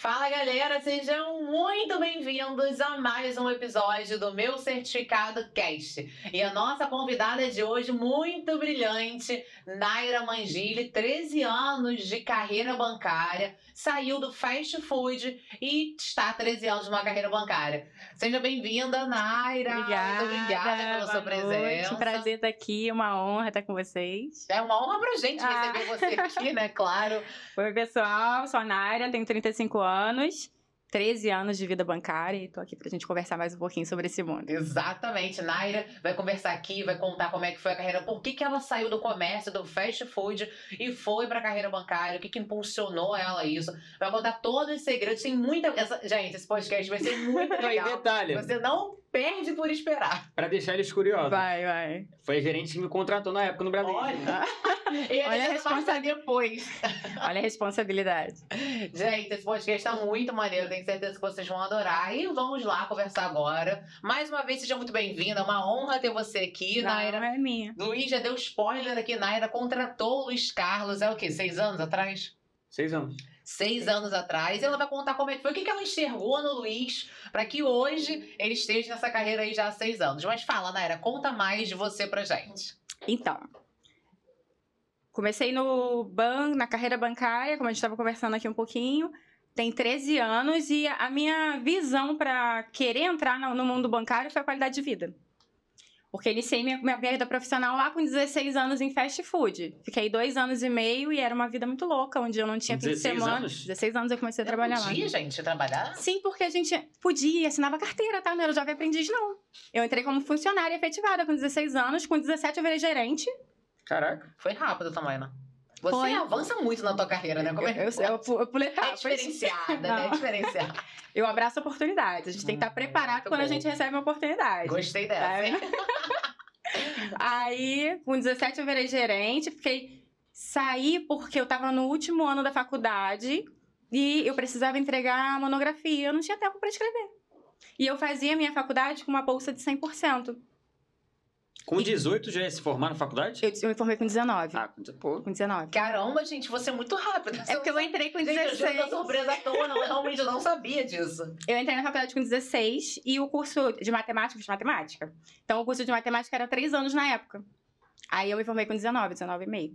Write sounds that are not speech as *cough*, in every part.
Fala galera, sejam muito bem-vindos a mais um episódio do meu Certificado Cast. E a nossa convidada de hoje, muito brilhante, Naira Mangili, 13 anos de carreira bancária, saiu do fast food e está há 13 anos de uma carreira bancária. Seja bem-vinda, Naira. Obrigada, muito obrigada pela sua presença. Um prazer estar aqui, uma honra estar com vocês. É uma honra pra gente Ah. receber você aqui, né? Claro. *laughs* Oi, pessoal, sou a Naira, tenho 35 anos, anos. 13 anos de vida bancária e tô aqui pra gente conversar mais um pouquinho sobre esse mundo. Exatamente, Naira vai conversar aqui, vai contar como é que foi a carreira, por que, que ela saiu do comércio, do fast food e foi pra carreira bancária, o que, que impulsionou ela a isso. Vai contar todos os segredos, tem muita. essa- Gente, esse podcast vai ser muito *laughs* Não, e legal. detalhe, Você não perde por esperar. pra deixar eles curiosos, Vai, vai. foi a gerente que me contratou na época no Brasil. Olha, *laughs* ele Olha a vai responsa- passar depois. Olha a responsabilidade. *laughs* Gente, esse podcast tá muito maneiro, tenho certeza que vocês vão adorar. E vamos lá conversar agora. Mais uma vez, seja muito bem-vinda, é uma honra ter você aqui, Naira. Não, é minha. Luiz já deu spoiler aqui, Naira contratou o Luiz Carlos, é o quê? Seis anos atrás? Seis anos. Seis anos atrás. E ela vai contar como é que foi, o que que ela enxergou no Luiz para que hoje ele esteja nessa carreira aí já há seis anos. Mas fala, Naira, conta mais de você pra gente. Então, comecei no ban, na carreira bancária, como a gente estava conversando aqui um pouquinho. Tem 13 anos e a minha visão para querer entrar no mundo bancário foi a qualidade de vida. Porque iniciei minha, minha vida profissional lá com 16 anos em fast food. Fiquei dois anos e meio e era uma vida muito louca, onde eu não tinha fim de 16 semana. anos? 16 anos eu comecei a Você trabalhar lá. podia, gente, trabalhar? Sim, porque a gente podia, assinava carteira, tá? Não era jovem aprendiz, não. Eu entrei como funcionária efetivada com 16 anos, com 17 eu virei gerente. Caraca. Foi rápido também, né? Você Foi. avança muito na tua carreira, né? Como é Eu, eu, eu, eu pulei É etapas. diferenciada, né? É diferenciada. Eu abraço oportunidades. A gente tem que estar Hum, preparado muito quando a bom. gente recebe uma oportunidade. Gostei dessa. Tá hein? vendo? Aí, com 17 eu virei gerente, fiquei saí porque eu tava no último ano da faculdade e eu precisava entregar a monografia, eu não tinha tempo para escrever. E eu fazia minha faculdade com uma bolsa de 100%. Com 18 já ia se formar na faculdade? Eu, eu me formei com 19. Ah, pô. Com 19. Caramba, gente, você é muito rápida. É porque eu entrei com Gente, eu 16. da surpresa à toa, não, eu realmente não sabia disso. Eu entrei na faculdade com 16 e o curso de matemática, de matemática. Então, o curso de matemática era 3 anos na época. Aí eu me formei com 19, 19 e meio.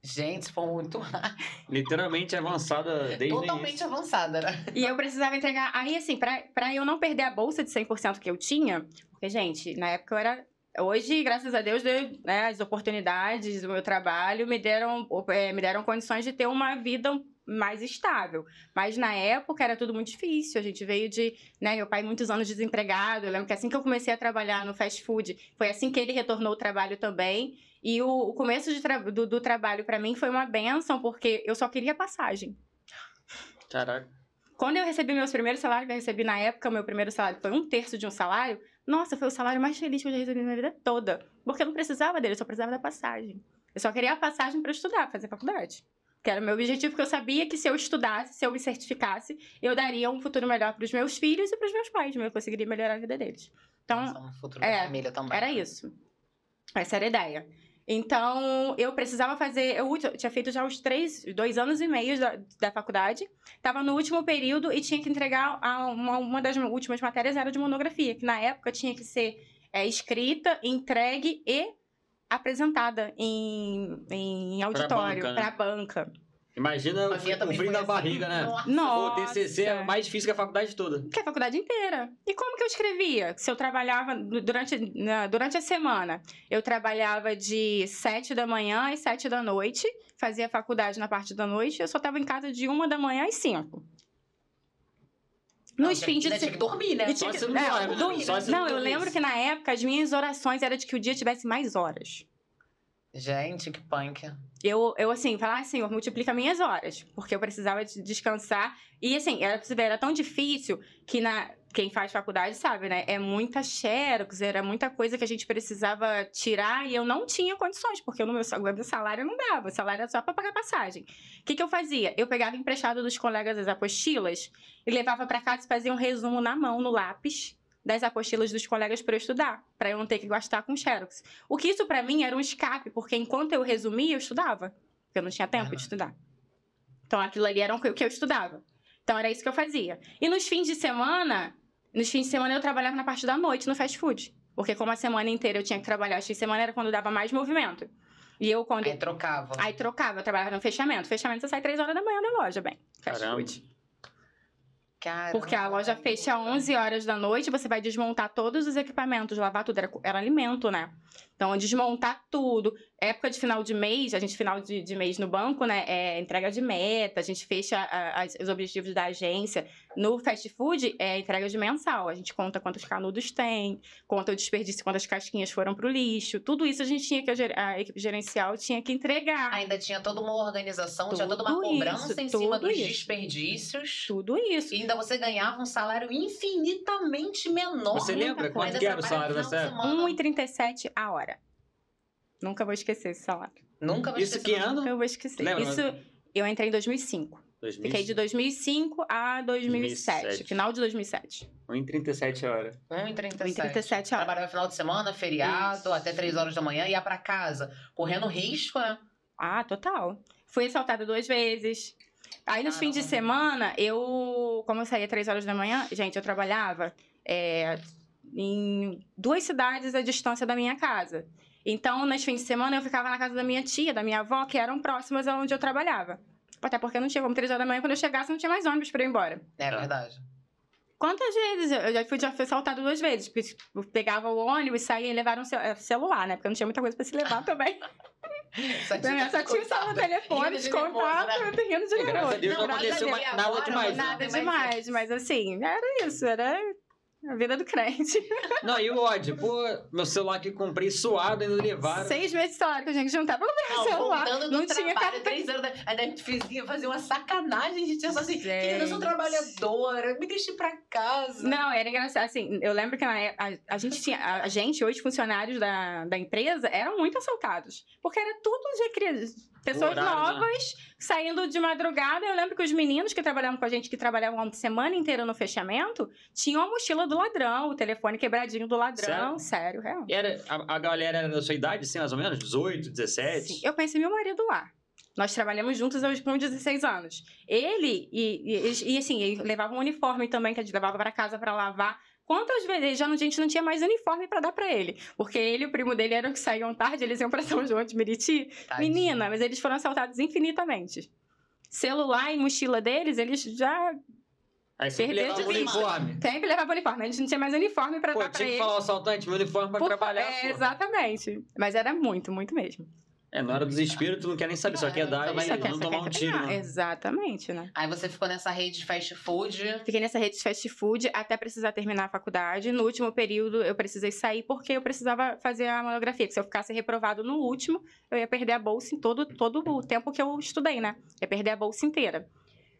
Gente, foi muito rápido. Literalmente avançada desde Totalmente início. avançada, né? E eu precisava entregar. Aí, assim, pra, pra eu não perder a bolsa de 100% que eu tinha, porque, gente, na época eu era. Hoje, graças a Deus, deu, né, as oportunidades do meu trabalho me deram, é, me deram condições de ter uma vida mais estável. Mas na época era tudo muito difícil. A gente veio de. Né, meu pai, muitos anos desempregado. Eu lembro que assim que eu comecei a trabalhar no fast food, foi assim que ele retornou ao trabalho também. E o, o começo tra- do, do trabalho para mim foi uma benção, porque eu só queria passagem. Caraca. Quando eu recebi meus primeiros salários, eu recebi na época, meu primeiro salário foi um terço de um salário. Nossa, foi o salário mais feliz que eu já recebi na minha vida toda. Porque eu não precisava dele, eu só precisava da passagem. Eu só queria a passagem para estudar, fazer faculdade. Que era o meu objetivo, porque eu sabia que se eu estudasse, se eu me certificasse, eu daria um futuro melhor para os meus filhos e para os meus pais. Eu conseguiria melhorar a vida deles. Então, Nossa, um futuro é, da família também. era isso. Essa era a ideia. Então, eu precisava fazer. Eu tinha feito já os três, dois anos e meio da, da faculdade. Estava no último período e tinha que entregar a- uma, uma das últimas matérias era de monografia, que na época tinha que ser é, escrita, entregue e apresentada em, em auditório, banca, né? para banca. A o minha também o frio da assim. barriga, né? Nossa. Nossa! O TCC é mais difícil que a faculdade toda. Que é a faculdade inteira. E como que eu escrevia? Se eu trabalhava du- durante, na- durante a semana, eu trabalhava de sete da manhã às sete da noite, fazia faculdade na parte da noite, eu só estava em casa de uma da manhã às cinco. Não, Nos tinha- fins de se- que dormir, né? E Só tinha se que- não não, dorme, do- né? Só se não, não eu lembro que na época as minhas orações eram de que o dia tivesse mais horas. Gente, que punk. Eu, eu assim, falar, Senhor, multiplica minhas horas, porque eu precisava de descansar. E assim, era, era tão difícil que na, quem faz faculdade sabe, né? É muita xerox, era muita coisa que a gente precisava tirar e eu não tinha condições, porque no meu, meu salário não dava, o salário era só para pagar passagem. O que, que eu fazia? Eu pegava emprestado dos colegas as apostilas e levava para casa e fazia um resumo na mão, no lápis, das apostilas dos colegas para eu estudar, para eu não ter que gastar com xerox. O que isso para mim era um escape, porque enquanto eu resumia, eu estudava, porque eu não tinha tempo Ah. de estudar. Então aquilo ali era o que o que eu estudava. Então era isso que eu fazia. E nos fins de semana, nos fins de semana eu trabalhava na parte da noite no fast food. Porque como a semana inteira eu tinha que trabalhar, os fins de semana era quando dava mais movimento. E eu quando. Aí trocava. Aí trocava, eu trabalhava no fechamento. Fechamento você sai 3 horas da manhã da loja, bem. Fast Caramba. food. Caramba. Porque a loja fecha às 11 horas da noite, você vai desmontar todos os equipamentos, lavar tudo. Era, era alimento, né? Então, desmontar tudo. Época de final de mês, a gente, final de, de mês no banco, né? É entrega de meta, a gente fecha a- as- os objetivos da agência. No fast food, é entrega de mensal. A gente conta quantos canudos tem, conta o desperdício, quantas casquinhas foram pro lixo. Tudo isso a gente tinha que, a a equipe gerencial tinha que entregar. Ainda tinha toda uma organização, tinha toda uma Tudo cobrança isso, em cima tudo dos isso. desperdícios. Tudo isso. E ainda você ganhava um salário infinitamente menor. Você lembra quanto que era o salário nessa de época? semana. 1,37 a hora. Nunca vou esquecer esse salário. Nunca Isso esquecer que do- ano? Nunca vou esquecer. Lembra? Isso, eu entrei em 2005. Fiquei de 2005 a 2007. 2007. Final de 2007. 1,37 a hora. 1,37. 1,37 a hora. Trabalhava final de semana, feriado, Isso. até 3 horas da manhã, ia pra casa, correndo risco, né? Ah, total. Fui assaltada duas vezes. Aí nos fins de semana, eu. Como eu saía três horas da manhã, gente, eu trabalhava é, em duas cidades à distância da minha casa. Então, nos fins de semana, eu ficava na casa da minha tia, da minha avó, que eram próximas aonde eu trabalhava. Até porque não tinha como três horas da manhã, quando eu chegasse, não tinha mais ônibus pra ir embora. É verdade. Quantas vezes? Eu já fui, já fui assaltada duas vezes. Porque pegava o ônibus, saía e levaram o cel- eh, celular, né? Porque não tinha muita coisa pra se levar *laughs* também. Só Eu só tinha o celular, telefone, Rindo de né? terreno de É, graças a garoto. Deus não aconteceu Deus, nada demais. né? Nada demais, mas assim, era isso, era a vida do crente. *laughs* Não, e o ódio? Pô, meu celular que comprei suado ainda levaram. Seis meses de salário que a gente juntava pra comprar Não, celular. voltando Não do tinha trabalho, cartão. três horas da... Ainda a gente fazia, fazia uma sacanagem, a gente tinha só assim, querida, eu sou trabalhadora, me deixe pra casa. Não, era engraçado. Assim, eu lembro que na época, a, a gente tinha. A, a gente, hoje, funcionários da, da empresa, eram muito assaltados. Porque era tudo de cri- pessoas Horário, né? novas saindo de madrugada. Eu lembro que os meninos que trabalhavam com a gente, que trabalhavam a semana inteira no fechamento, tinham a mochila do ladrão, o telefone quebradinho do ladrão. Sério, real. E Era, a, a galera era da sua idade, assim, mais ou menos? 18, 17? Sim, Eu conheci meu marido lá. Nós trabalhamos juntos hoje com 16 anos. Ele, e, e, e, assim, ele levava um uniforme também, que a gente levava para casa para lavar. Quantas vezes já a gente não tinha mais uniforme para dar para ele? Porque ele e o primo dele eram que saíam tarde, eles iam para *laughs* São João de Meriti. Menina, mas eles foram assaltados infinitamente. Celular e mochila deles, eles já Aí sempre Perdeu levava o uniforme. sempre levavam uniforme. A gente não tinha mais uniforme para Pô, dar para tinha que falar ao assaltante, meu uniforme pra Por- trabalhar, é, pô. exatamente. Mas era muito, muito mesmo. É, na hora do desespero, tu não quer nem saber, só quer dar e Só não quer- não tomar um tiro, né? Exatamente, né? Aí você ficou nessa rede de fast food. Fiquei nessa rede de fast food até precisar terminar a faculdade. No último período, eu precisei sair porque eu precisava fazer a monografia. Que se eu ficasse reprovado no último, eu ia perder a bolsa em todo, todo o tempo que eu estudei, né? Ia perder a bolsa inteira.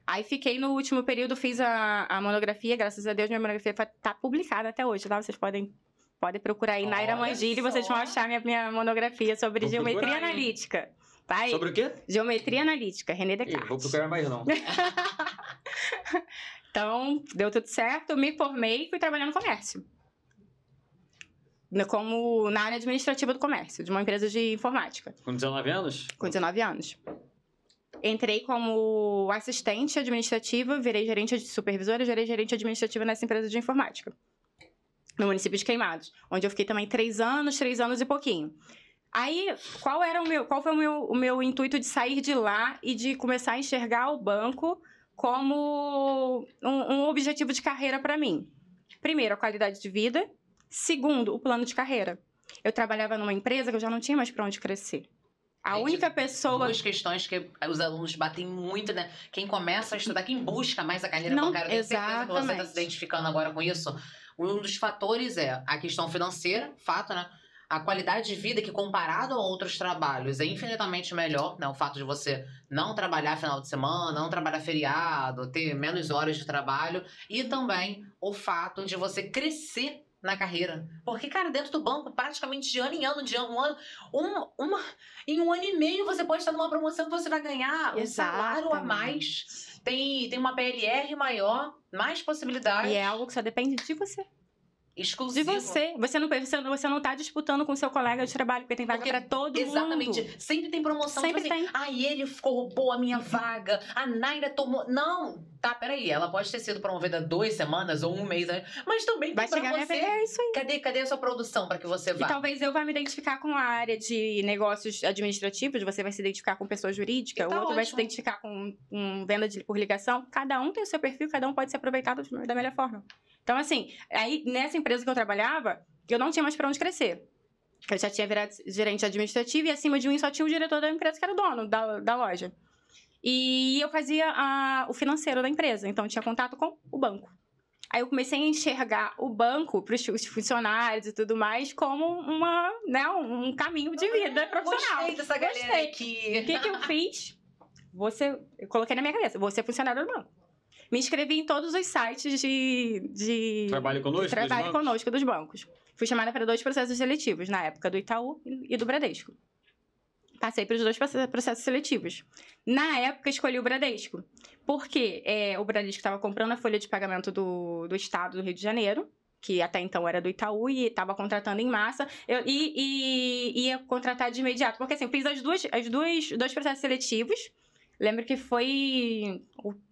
Aí fiquei no último período, fiz a, a monografia. Graças a Deus, minha monografia tá publicada até hoje, tá? Vocês podem, podem procurar aí Naira Mangili, vocês vão achar minha, minha monografia sobre Vou geometria analítica. Tá aí. Sobre o quê? Geometria analítica, René Ih, Descartes. vou procurar mais não. *laughs* Então, deu tudo certo, me formei e fui trabalhar no comércio. Como na área administrativa do comércio, de uma empresa de informática, Com 19 anos? com 19 anos. Entrei como assistente administrativa, virei gerente de supervisora, virei gerente administrativa nessa empresa de informática. No município de Queimados, onde eu fiquei também três anos, três anos e pouquinho. Aí, qual era o meu, qual foi o meu, o meu intuito de sair de lá e de começar a enxergar o banco como um, um objetivo de carreira para mim? Primeiro, a qualidade de vida. Segundo, o plano de carreira. Eu trabalhava numa empresa que eu já não tinha mais para onde crescer. A Gente, única pessoa Duas questões que os alunos batem muito, né? Quem começa a estudar, quem busca mais a carreira Não, bancária, eu tenho certeza que você está se identificando agora com isso. Um dos fatores é a questão financeira, fato, né? A qualidade de vida que, comparado a outros trabalhos, é infinitamente melhor, né? O fato de você não trabalhar final de semana, não trabalhar feriado, ter menos horas de trabalho. E também o fato de você crescer na carreira. Porque, cara, dentro do banco, praticamente de ano em ano, de ano, um ano, um, uma, em um ano e meio você pode estar numa promoção que você vai ganhar um salário a Exatamente. mais. Tem, tem uma PLR maior, mais possibilidades. E é algo que só depende de você. De exclusivo. você. Você não, você, não- você não tá disputando com seu colega de trabalho, porque tem vaga pra todo Exatamente. mundo. Sempre tem promoção. Sempre tipo assim, tem. Ah, ele roubou a minha vaga. A Naira tomou. Não! Tá, peraí, ela pode ter sido promovida duas semanas ou um mês, né? mas também Vai chegar minha você. vez, é isso aí. Cadê, cadê a sua produção pra que você E vá? talvez eu vá me identificar com a área de negócios administrativos, você vai se identificar com pessoa jurídica, E tá o outro vai se ótimo. identificar com, com venda de, por ligação. Cada um tem o seu perfil, cada um pode ser aproveitado da melhor forma. Então, assim, aí nessa empresa que eu trabalhava, eu não tinha mais pra onde crescer. Eu já tinha virado gerente administrativo e acima de mim só tinha o diretor da empresa, que era o dono da, da loja. E eu fazia a- o financeiro da empresa, então eu tinha contato com o banco. Aí eu comecei a enxergar o banco para os funcionários e tudo mais como uma, né, um caminho de vida profissional. Gostei dessa galera Gostei. O aqui. que, que eu fiz? Você, eu coloquei na minha cabeça, você é funcionário do banco. Me inscrevi em todos os sites de, de Trabalho conosco? trabalho dos bancos? conosco dos bancos. Fui chamada para dois processos seletivos, na época do Itaú e do Bradesco. Passei pelos dois proce- processos seletivos. Na época, escolhi o Bradesco. Porque é, o Bradesco estava comprando a folha de pagamento do, do Estado do Rio de Janeiro, que até então era do Itaú, e estava contratando em massa. Eu, e, e ia contratar de imediato. Porque assim, eu fiz as duas, as duas, dois processos seletivos. Lembro que foi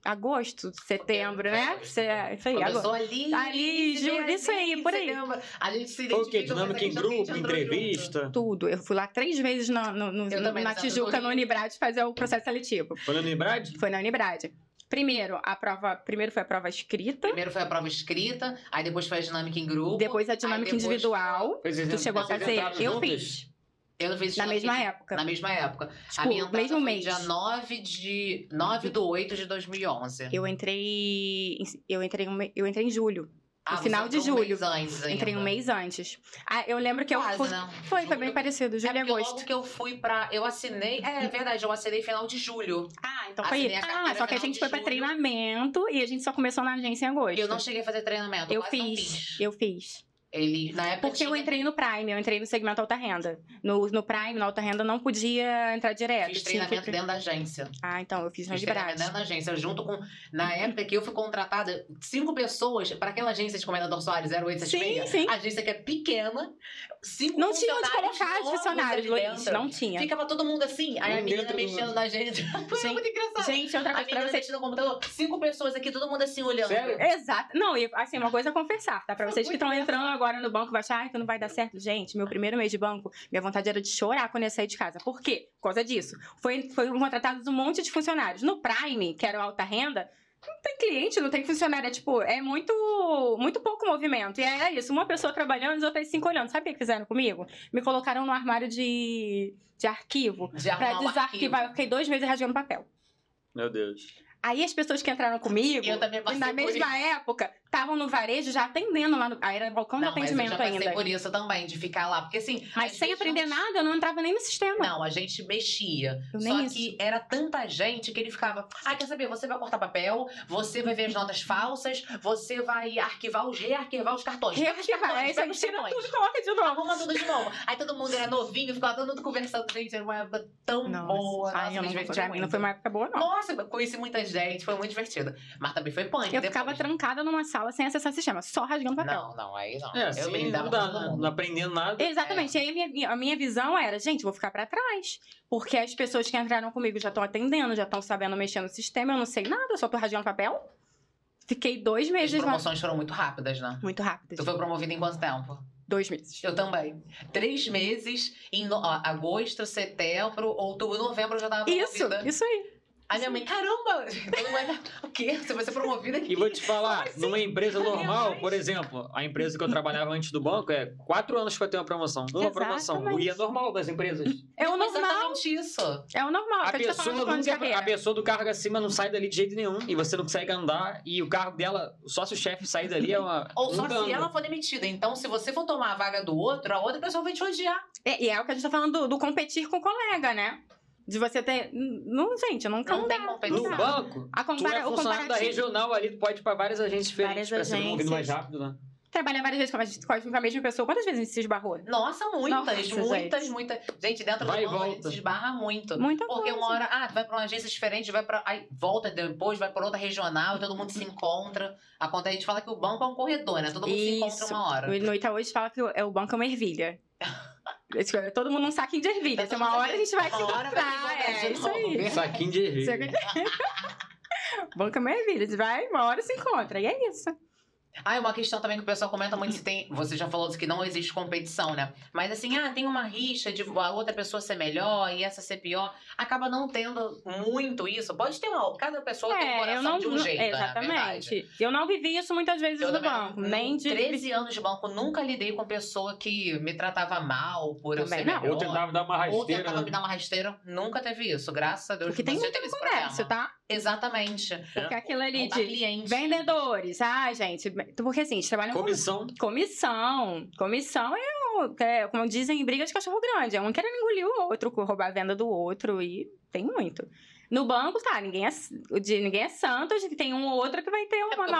agosto, setembro, né? Agosto. Cê- Isso aí, agosto. Começou ali. Ali, julho, isso aí, por aí. setembro. A gente se Foi o quê? Dinâmica em grupo, entrevista? Tudo. Eu fui lá três vezes na, no, no- na Tijuca, no Unibrad, fazer o processo seletivo. Foi no Unibrad? Foi na Unibrad. Primeiro, a prova, primeiro foi a prova escrita, Primeiro foi a prova escrita, aí depois foi a dinâmica em grupo. depois a dinâmica individual. Vocês Tu chegou a fazer? Eu juntas? fiz. Eu não fiz Na mesma época. Na mesma época. Tipo, a minha entrada mesmo foi mês. dia 9 de, 9 do 8 de 2011. Eu entrei. Eu entrei, eu entrei em julho. Ah, no final de entrou um julho. mês antes ainda. Entrei um mês antes. Ah, eu lembro que eu. Quase, fui- né? Foi, foi bem Julho. parecido, julho é e porque agosto. logo que eu fui pra... Eu assinei... É verdade, eu assinei final de julho. Ah, então Assinei foi. Ah, só que a gente foi pra julho. treinamento e a gente só começou na agência em agosto. Eu não cheguei a fazer treinamento. Eu não fiz, eu fiz. Ele, na época, Porque eu tinha- entrei no Prime, eu entrei no segmento alta renda. No, no Prime, na alta renda, não podia entrar direto. Fiz tinha que- treinamento dentro da agência. Ah, então, eu fiz no Fiz treinamento dentro da agência, junto com... Na época que eu fui contratada, cinco pessoas para aquela agência de Comendador Soares 0876. Sim, sim. Agência que é pequena, cinco Não tinha onde funcionários colocar os funcionários, ali Luiz. Não tinha. Ficava todo mundo assim, aí a menina mexendo na gente. *laughs* Foi Gente, muito engraçado. Gente, outra A coisa pra vocês. no computador, cinco pessoas aqui, todo mundo assim olhando. Sério? Exato. Não, e assim, uma coisa a confessar, tá? Pra vocês que estão entrando agora no banco, vai achar "Ai, que não vai dar certo. Gente, meu primeiro mês de banco, minha vontade era de chorar quando eu ia sair de casa. Por quê? Por causa disso. Foi, foi contratados um monte de funcionários. No Prime, que era alta renda, não tem cliente, não tem funcionário. É tipo, é muito, muito pouco movimento. E é isso, uma pessoa trabalhando e as outras cinco olhando. Sabe o que fizeram comigo? Me colocaram no armário de, de arquivo De pra desarquivar. Eu fiquei dois meses rasgando papel. Meu Deus. Aí as pessoas que entraram comigo, na mesma época, estavam no varejo já atendendo lá no. Aí era balcão de Não, mas eu atendimento já ainda. por isso também, de ficar lá. Porque assim... Mas sem aprender não- nada, eu não entrava nem no sistema. Não, a gente mexia. Eu Só que era tanta gente que ele ficava. Ah, quer saber? Você vai cortar papel, você vai ver as notas falsas, você vai arquivar os, rearquivar os cartões. Pega os Reativar, aí tira tudo coloca de novo. Arruma tudo de novo. Aí todo mundo era novinho, ficava todo mundo conversando. Gente, era uma época tão boa. Nossa, Ai, eu me não, diverti mim não muito. foi uma época boa, não. Nossa, conheci muita gente, foi muito divertido. Mas também foi punk. Eu ficava depois. trancada numa sala sem acessar o sistema, só rasgando papel. Não, não, aí não. É, eu assim, me não dá, mundo. não aprendendo nada. Exatamente. E aí a minha, a minha visão era, gente, vou ficar pra trás. Porque as pessoas que entraram comigo já estão atendendo, já estão sabendo mexer no sistema, eu não sei nada, eu só tô rasgando papel. Fiquei dois As meses lá. promoções foram muito rápidas, né? Muito rápido. Tu foi promovida em quanto tempo? Dois meses. Eu também. Três meses, em no- agosto, setembro, outubro, novembro eu já tava Isso, promovida. isso aí. Aí minha mãe, caramba! O quê? Você vai ser promovida aqui? E vou te falar, assim? numa empresa normal, mãe. por exemplo, a empresa que eu trabalhava antes do banco é quatro anos pra ter uma promoção. Uma promoção. E é normal das empresas. É o Mas normal. Exatamente isso. É o normal. A tá pessoa, de nunca, a pessoa do cargo acima não sai dali de jeito nenhum. E você não consegue andar. E o cargo dela, só se o chefe sair dali é uma. *laughs* Ou um só dano. se ela for demitida. Então, se você for tomar a vaga do outro, a outra pessoa vai te odiar. É, e é o que a gente tá falando do, do competir com o colega, né? De você ter. Não, gente, nunca Não tem dá. competição. No Não. banco, A tu é compara, o funcionário da regional ali, tu pode ir pra várias agências diferentes Várias pra ser promovido mais rápido, né? Trabalhar várias vezes com a, gente- com a mesma pessoa. Quantas vezes a gente se esbarrou? Nossa, muitas, Nossa, muitas, gente. muitas. Gente, dentro Vai do banco a gente se esbarra muito. Muita Porque coisa. uma hora, ah, tu vai pra uma agência diferente, vai pra. Aí volta depois, vai pra outra regional, todo mundo se encontra. A conta a gente fala que o banco é um corredor, né? Todo mundo se encontra Isso. uma hora. No Itaú a gente fala que é, o banco é uma ervilha. *laughs* Esse- Todo mundo um saquinho de ervilha. Tá Uma hora a gente vai se encontrar. É isso aí. Saquinho de ervilha. Banco é maravilha. Você vai, uma hora se encontra. E é isso. Ah, é uma questão também que o pessoal comenta muito se tem. Você já falou que não existe competição, né? Mas assim, ah, tem uma rixa de a outra pessoa ser melhor e essa ser pior. Acaba não tendo muito isso. Pode ter uma. Cada pessoa tem um É, coração eu não. de um não- jeito. né, exatamente. Eu não vivi isso muitas vezes Eu no também, banco. Nem de. 13 anos de banco, nunca lidei com pessoa que me tratava mal por eu Também ser não. melhor. Eu tentava dar uma Ou rasteira. tentava né? me dar uma rasteira. Nunca teve isso. Graças a Deus. Porque tem muito comércio, tá? Exatamente. Porque aquilo ali de cliente. vendedores. Ah, gente. Porque assim, eles trabalham com Comissão. Comissão. Comissão é, o- é, como dizem, briga de cachorro grande. É um querendo engolir o outro, roubar a venda do outro e tem muito. No banco, tá, ninguém é, de, ninguém é santo, a gente tem um ou outro que vai ter É uma o coração da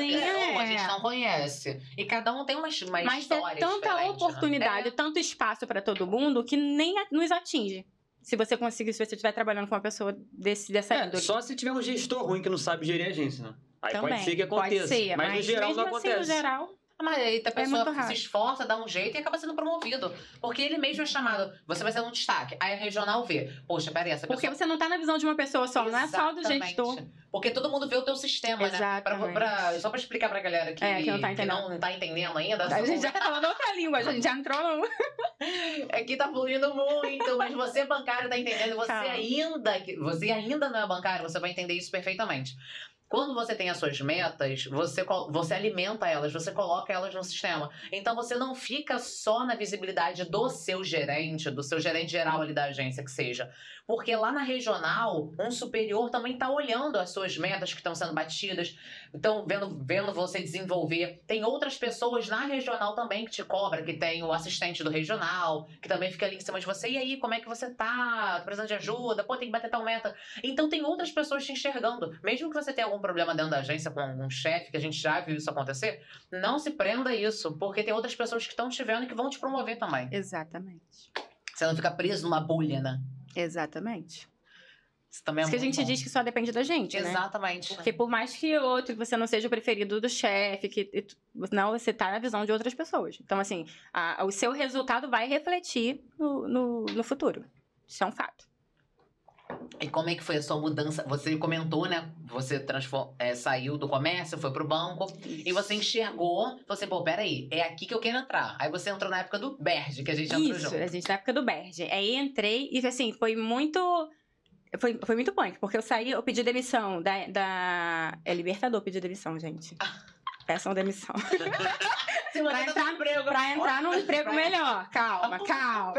maldadezinha. pessoa a é. gente não conhece. E cada um tem uma, uma Mas história é tanta né? oportunidade, É. tanto espaço pra todo mundo que nem a- nos atinge. Se você conseguir, se você estiver trabalhando com uma pessoa desse, dessa É, índole. só se tiver um gestor ruim que não sabe gerir a agência, né? Aí Também. pode ser que aconteça. Ser, mas, no geral não assim, acontece. no geral, Mas aí a pessoa muito raro. se esforça, dá um jeito e acaba sendo promovido. Porque ele mesmo é chamado. Você vai ser um destaque. Aí a regional vê. Poxa, peraí, essa porque pessoa. você não tá na visão de uma pessoa só, não é só do Exatamente. gestor. Porque todo mundo vê o teu sistema, né? Pra, Exatamente. pra- só pra explicar pra galera que, É, que não tá entendendo. não tá entendendo ainda. A gente já tá falando outra língua, a gente já entrou no... *laughs* Aqui tá fluindo muito, mas você bancário tá entendendo. Você Tá. ainda, que- você ainda não é bancário, você vai entender isso perfeitamente. Quando você tem as suas metas, você, você alimenta elas, você coloca elas no sistema. Então você não fica só na visibilidade do seu gerente, do seu gerente geral ali da agência que seja. Porque lá na regional, um superior também está olhando as suas metas que estão sendo batidas, estão vendo, vendo você desenvolver. Tem outras pessoas na regional também que te cobram, que tem o assistente do regional, que também fica ali em cima de você. E aí, como é que você tá? Tá Precisando de ajuda? Pô, tem que bater tal meta. Então tem outras pessoas te enxergando. Mesmo que você tenha problema dentro da agência com algum chefe, que a gente já viu isso acontecer, não se prenda a isso, porque tem outras pessoas que estão te vendo e que vão te promover também. Exatamente. Você não fica preso numa bolha, né? Exatamente. Isso também é Isso que a gente bom. diz que só depende da gente, né? Exatamente. Porque por mais que outro, que você não seja o preferido do chefe, que não, você tá na visão de outras pessoas. Então, assim, a- o seu resultado vai refletir no, no, no futuro. Isso é um fato. E como é que foi a sua mudança? Você comentou, né? Você é, saiu do comércio, foi pro banco. E você enxergou, falou assim, pô, peraí, é aqui que eu quero entrar. Aí você entrou na época do Berge, que a gente entrou Isso, junto. a gente na época do Berge. Aí entrei e, assim, foi muito... Foi, foi muito punk, porque eu saí, eu pedi demissão da... da... É Libertador pedir demissão, gente. *laughs* Peçam demissão. *laughs* Pra entrar, pra entrar num emprego melhor. Calma, *laughs* calma.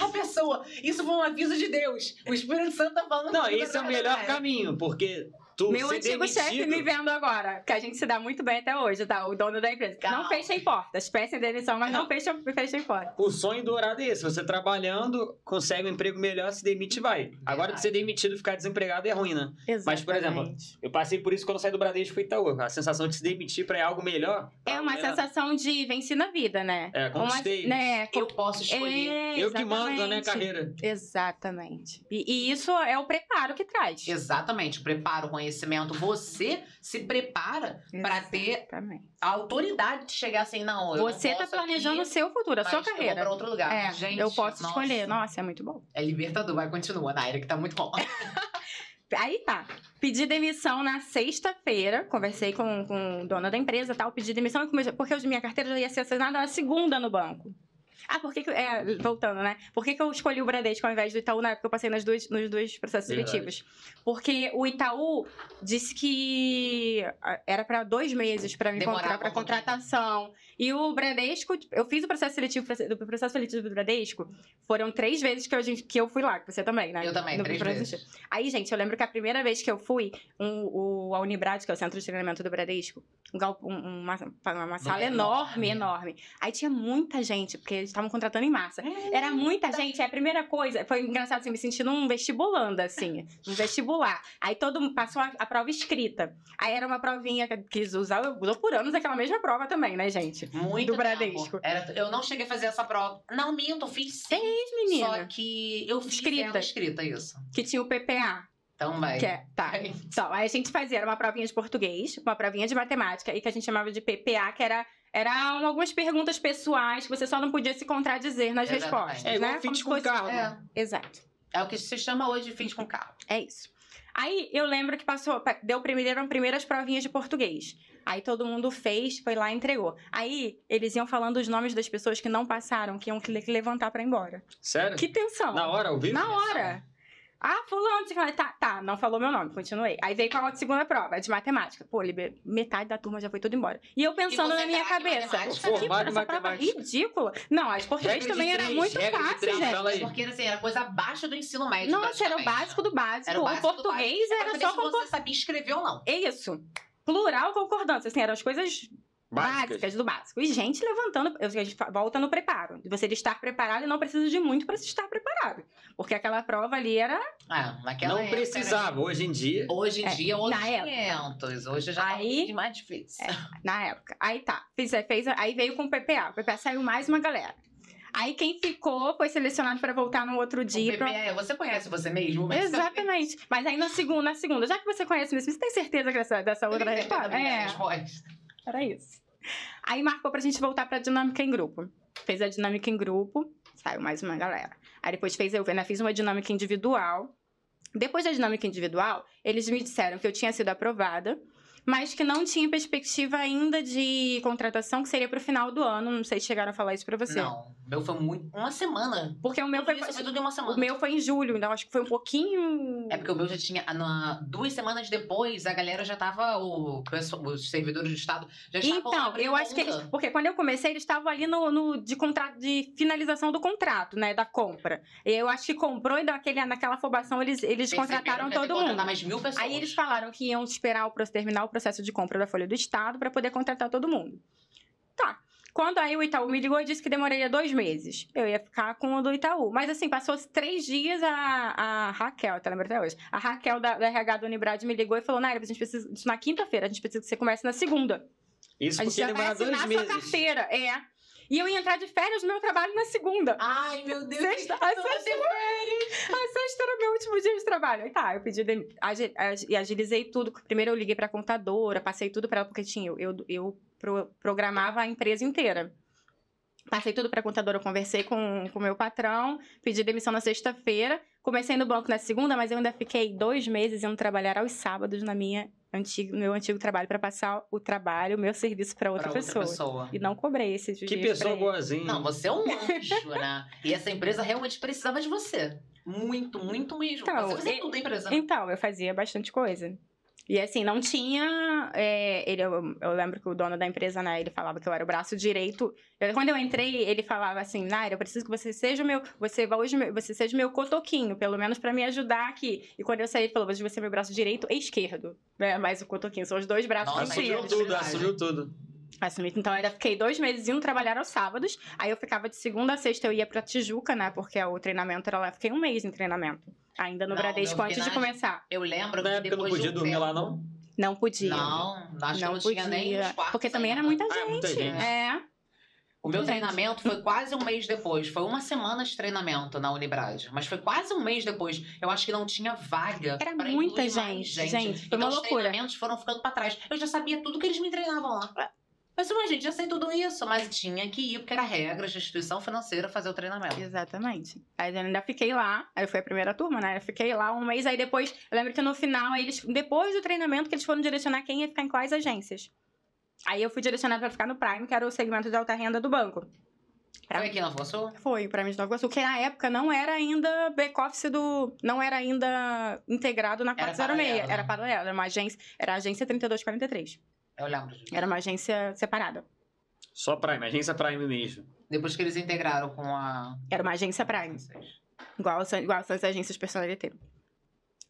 A pessoa, isso foi um aviso de Deus. O Espírito Santo tá falando Não, esse é o melhor caminho, porque tu Meu antigo chefe me vendo agora, que a gente se dá muito bem até hoje, tá? O dono da empresa. Calma. Não fechem portas. Peçam demissão, mas não fechem, fechem portas. O sonho dourado é esse. Você trabalhando, consegue um emprego melhor, se demite e vai. Agora, de ser demitido e ficar desempregado é ruim, né? Mas, por exemplo, Exatamente. Eu passei por isso quando eu saí do Bradesco e fui Itaú. A sensação de se demitir pra algo melhor. É uma sensação de venci na vida, né? É, conquistei. Uma, né? Eu posso escolher. É, Eu que mando na minha exatamente. carreira. Exatamente. E, e isso é o preparo que traz. Exatamente, o conhecimento. Você se prepara pra ter a autoridade de chegar assim, não. Eu Você tá posso planejando o seu futuro, a sua carreira. pra outro lugar. É, Gente, eu posso nossa. escolher. Nossa, é muito bom. É libertador, vai, continua, Naira, que tá muito bom. *laughs* Aí tá. Pedi demissão na sexta-feira. Conversei com, com o dono da empresa tal. Pedi demissão porque a minha carteira já ia ser assinada na segunda no banco. Ah, por que, que é, voltando, né? Por que, que eu escolhi o Bradesco ao invés do Itaú na época que eu passei nas duas, nos dois processos Verdade. seletivos? Porque o Itaú disse que ah, era para dois meses para me Demorava encontrar para contratação. E o Bradesco, eu fiz o processo seletivo do processo seletivo do Bradesco. Foram três vezes que eu, que eu fui lá, que você também, né? Eu também, No três processo vezes. Aí, gente, eu lembro que a primeira vez que eu fui, um, o, a Unibrad, que é o centro de treinamento do Bradesco, um um- uma, uma sala enorme. enorme, enorme. Aí tinha muita gente, porque eles estavam contratando em massa. Era muita gente. É a primeira coisa. Foi engraçado, assim, me sentindo um vestibulando, assim. Um vestibular. Aí todo mundo passou a, a prova escrita. Aí era uma provinha que quis usar, usou por anos aquela mesma prova também, né, gente? Muito Do Bradesco. Era, eu não cheguei a fazer essa prova. Não, minto, eu fiz sim. Fez, Só menina. que eu fiz Escrita. ela escrita, isso. Que tinha o PPA. Também. Que é, tá. *laughs* Então, aí a gente fazia era uma provinha de português, uma provinha de matemática, e que a gente chamava de PPA, que era, era algumas perguntas pessoais que você só não podia se contradizer nas Exatamente. respostas. É igual né? se com fosse- carro. É. Exato. É o que se chama hoje de fit com carro. É isso. Aí eu lembro que passou, deu primeiro, eram primeiras provinhas de português. Aí todo mundo fez, foi lá e entregou. Aí eles iam falando os nomes das pessoas que não passaram, que iam que levantar para ir embora. Sério? Que tensão. Na hora, ao vivo? Na hora. Ah, fulano, você fala, tá, tá, não falou meu nome, continuei. Aí veio com a segunda prova, de matemática. Pô, metade da turma já foi tudo embora. E eu pensando e na minha cabeça, que essa prova ridícula. Não, as português também era muito fácil, gente. Porque assim, era coisa abaixo do ensino médio. Nossa, era o básico do básico. Era o, básico o português básico. era só se você sabia escrever ou não. É isso. Plural concordância, assim, eram as coisas Básicas. básicas. do básico. E gente levantando, a gente volta no preparo. De você estar preparado e não precisa de muito para estar preparado. Porque aquela prova ali era. Ah, naquela não época, precisava. Né? Hoje em dia. Hoje em é, dia, outros 500. Hoje já aí, tá mais difícil. É, na época. Aí tá. Fez, fez, aí veio com o PPA. O PPA saiu mais uma galera. Aí quem ficou foi selecionado para voltar no outro dia. O PPA, pra... você conhece você mesmo? Mas Exatamente. Mas aí na segunda, na segunda, já que você conhece mesmo, você tem certeza dessa, dessa outra resposta? É. Era isso. Aí marcou pra gente voltar pra dinâmica em grupo. Fez a dinâmica em grupo, saiu mais uma galera. Aí depois fez, eu ainda fiz uma dinâmica individual. Depois da dinâmica individual, eles me disseram que eu tinha sido aprovada mas que não tinha perspectiva ainda de contratação, que seria pro final do ano. Não sei se chegaram a falar isso pra você. Não, o meu foi muito. Uma semana. Porque o meu foi. Isso tudo em uma semana. O meu foi em julho, então acho que foi um pouquinho. É porque o meu já tinha. Na, duas semanas depois, a galera já tava. O, os servidores do Estado já estavam. Então, eu acho que eles. Porque quando eu comecei, eles estavam ali no, no, de contrato, de finalização do contrato, né? Da compra. Eu acho que comprou e daquele, naquela afobação eles, eles contrataram todo mundo. Mais mil pessoas. Aí eles falaram que iam esperar o terminar o processo de compra da Folha do Estado para poder contratar todo mundo. Tá. Quando aí o Itaú me ligou e disse que demoraria dois meses. Eu ia ficar com o do Itaú. Mas assim, passou três dias, a, a Raquel, tá lembrando até hoje? A Raquel da, da RH do Unibrad me ligou e falou: Naira, a gente precisa disso na quinta-feira, a gente precisa que você comece na segunda. Isso a gente porque demora dois meses. Sua carteira, é. E eu ia entrar de férias no meu trabalho na segunda. Ai, meu Deus. Sexta, a sexta, a sexta era meu último dia de trabalho. Aí tá, eu pedi e agilizei tudo. Primeiro eu liguei pra contadora, passei tudo pra ela, porque tinha, eu, eu, pro, programava a empresa inteira. Passei tudo pra contadora, eu conversei com o meu patrão, pedi demissão na sexta-feira. Comecei no banco na segunda, mas eu ainda fiquei dois meses indo trabalhar aos sábados na minha antigo, meu antigo trabalho para passar o trabalho, o meu serviço para outra, outra, pessoa. pessoa. E não cobrei esses Que pessoa boazinha. Não, você é um anjo, né? E essa empresa realmente precisava de você. Muito, muito mesmo. Então, você fazia tudo empresa. Então, eu fazia bastante coisa. E assim, não tinha. É, ele, eu, eu, lembro que o dono da empresa, né, ele falava que eu era o braço direito. Eu, quando eu entrei, ele falava assim, Naira, eu preciso que você seja o meu. Você hoje você seja o meu cotoquinho, pelo menos para me ajudar aqui. E quando eu saí, ele falou: você vai ser meu braço direito e esquerdo. Né? Mas o cotoquinho, são os dois braços Nossa, assumiu tudo, assumiu tudo. Assumi. Então, eu ainda fiquei dois meses indo trabalhar aos sábados. Aí eu ficava de segunda a sexta, eu ia pra Tijuca, né? Porque o treinamento era lá. Fiquei um mês em treinamento. Ainda no não, Bradesco antes de começar. Eu lembro que depois não podia dormir tempo, lá, não? Não podia. Não, acho não que não podia. tinha nem Porque também era muita gente. Ah, muita gente. É. O meu treinamento foi quase um mês depois. Foi uma semana de treinamento na Unibrad. Mas foi quase um mês depois. Eu acho que não tinha vaga. Era muita gente, gente. Gente, foi então, uma loucura. Os treinamentos foram ficando pra trás. Eu já sabia tudo que eles me treinavam lá. Mas, uma gente, já sei tudo isso, mas tinha que ir, porque era regra de instituição financeira fazer o treinamento. Exatamente. Aí eu ainda fiquei lá, aí foi a primeira turma, né? Eu fiquei lá um mês, aí depois, eu lembro que no final, aí eles, depois do treinamento, que eles foram direcionar quem ia ficar em quais agências. Aí eu fui direcionada para ficar no Prime, que era o segmento de alta renda do banco. Pra... Foi aqui em Nova Iguaçu? Foi, pra mim de Nova Iguaçu, que na época não era ainda back-office do... Não era ainda integrado na 406. Era, era paralelo, era uma agência... Era a agência 3243. Eu lembro disso. Era uma agência separada. Só Prime, agência Prime mesmo. Depois que eles integraram com a. Era uma agência Prime. Igual, igual as agências personalité.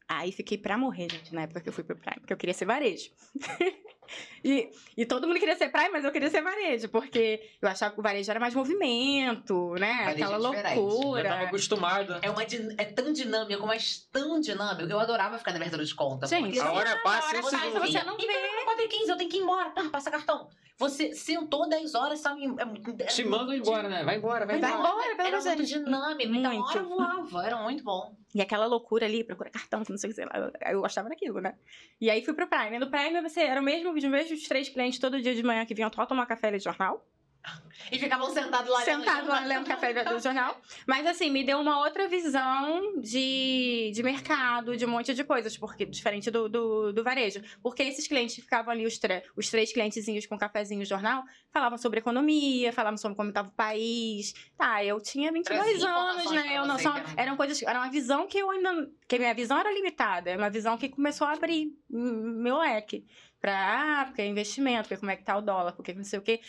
Aí fiquei pra morrer, gente, na época que eu fui pro Prime, porque eu queria ser varejo. *laughs* e, e todo mundo queria ser Prime, mas eu queria ser varejo, porque eu achava que o varejo era mais movimento, né? Varejo Aquela é loucura. Eu tava acostumado. É, uma, é tão dinâmico, mas tão dinâmico. Eu adorava ficar na abertura de conta. Gente, a hora passa e você não vê. 4 e 15, eu tenho que ir embora. Pá, passa cartão. Você sentou 10 horas, sabe? É, Te mandam embora, né? Vai embora, vai, vai embora. embora era muito dinâmico. Muito. Então, hora voava. Era muito bom. E aquela loucura ali, procura cartão, não sei o que, sei lá. Eu, eu gostava daquilo, né? E aí fui pro Prime. No Prime, você era o mesmo, os mesmos três clientes todo dia de manhã que vinham só tomar café e jornal. E ficavam sentados lá Sentado lá lendo café do jornal. Mas assim, me deu uma outra visão de, de mercado, de um monte de coisas, porque diferente do, do, do varejo. Porque esses clientes ficavam ali, os, os três clientezinhos com cafezinho jornal, falavam sobre economia, falavam sobre como estava o país. Tá, eu tinha 22 anos, né? Eu não só, eram coisas, era uma visão que eu ainda. Que minha visão era limitada. É uma visão que começou a abrir meu leque para ah, porque é investimento, porque como é que tá o dólar, porque não sei o quê.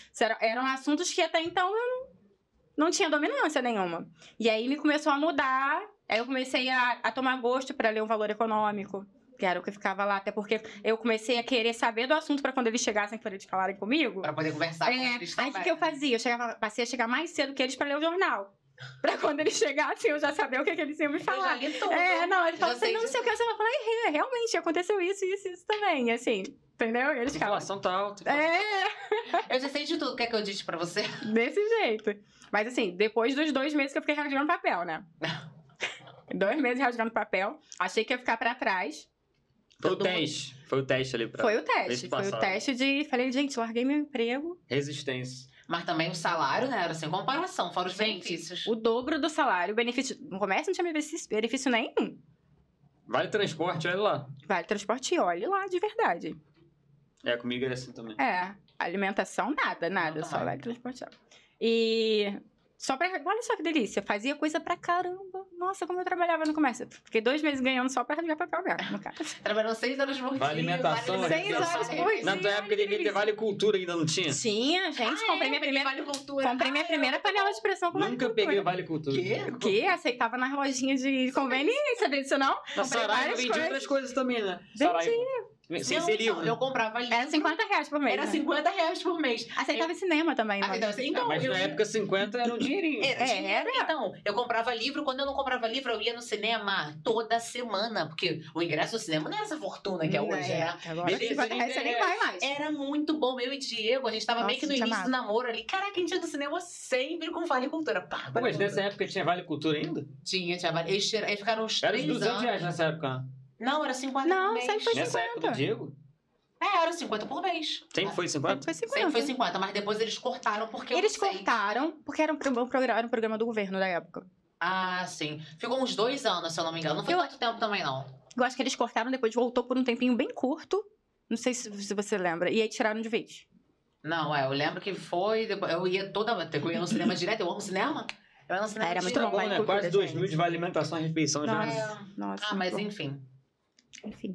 Eram assuntos que até então eu não, não tinha dominância nenhuma. E aí me começou a mudar, aí eu comecei a, a tomar gosto para ler o valor econômico. Que era o que ficava lá, até porque eu comecei a querer saber do assunto para quando eles chegassem para eles falarem comigo. Para poder conversar é, com eles Aí o que, que eu fazia? Eu chegava, passei a chegar mais cedo que eles para ler o jornal. *laughs* Pra quando ele chegasse, eu já sabia o que, que eles iam me falar. Eu já li tudo. É, não, ele falou assim, não, sei o que. Você vai falar, é, realmente, aconteceu isso, isso, isso também. Assim, entendeu? E eles a inflação tá alta. É. Eu já sei de tudo. Quer que eu disse pra você? *laughs* Desse jeito. Mas assim, depois dos dois meses que eu fiquei rasgando papel, né? *laughs* dois meses rasgando papel. Achei que ia ficar pra trás. Foi o teste. Mundo... Foi o teste ali pra. Foi o teste. Foi o teste de. Falei, gente, larguei meu emprego. Resistência. Mas também o salário, né? Era sem comparação, fora os Gente, benefícios. O dobro do salário, benefício. No comércio não tinha benefício, benefício nenhum. Vale transporte, olha lá. Vale transporte, olha lá, de verdade. É, comigo era assim também. É. Alimentação, nada, nada. Não, só vale transporte. E só pra. Olha só que delícia. Fazia coisa pra caramba. Nossa, como eu trabalhava no comércio. Fiquei dois meses ganhando só pra rasgar papel mesmo, no caso. *laughs* Trabalhou seis horas por dia. Vale alimentação. Vale seis horas por dia. Na tua época devia ter Vale Cultura, ainda não tinha? Tinha, gente. Ah, comprei é? minha primeira. Vale Cultura. Comprei minha primeira panela de pressão com Nunca peguei Vale Cultura. Quê? O quê? Aceitava nas lojinhas de conveniência, disso não? Na Saraiva vendia outras coisas também, né? Vendia. Sim, seria. eu comprava livro. Era 50 reais por mês. Era né? 50 reais por mês. Aceitava eu... cinema também, mas... Então, então, mas eu... na época 50 era um dinheirinho. Era, é, era. Então, eu comprava livro. Quando eu não comprava livro, eu ia no cinema toda semana. Porque o ingresso do cinema não era essa fortuna que é hoje, né? Agora Beleza, 50 reais você nem vai mais. Era muito bom. Eu e Diego, a gente tava Nossa, meio que no início do namoro ali. Caraca, a gente ia no cinema sempre com Vale Cultura. Pá, Pô, mas nessa época tinha Vale Cultura ainda? Tinha, tinha Vale. Eles, eles ficaram uns Era 200 reais nessa época. Não, era 50 Não, mês. sempre foi 50. Nessa época do Diego? É, era 50 por mês. Sempre foi 50? Sempre foi 50. Sempre foi 50, mas depois eles cortaram porque Eles cortaram porque era um, programa, era um programa do governo da época. Ah, sim. Ficou uns dois anos, se eu não me engano. Não foi eu, muito tempo também, não. Eu acho que eles cortaram, depois voltou por um tempinho bem curto. Não sei se, se você lembra. E aí tiraram de vez. Não, é, eu lembro que foi. Eu ia toda. Eu ia no cinema direto, eu amo cinema. Eu ia no cinema Era muito bom, né? Quase 2 mil de alimentação e refeição Nossa, já. É. Nossa, ah, mas bom. enfim. Enfim.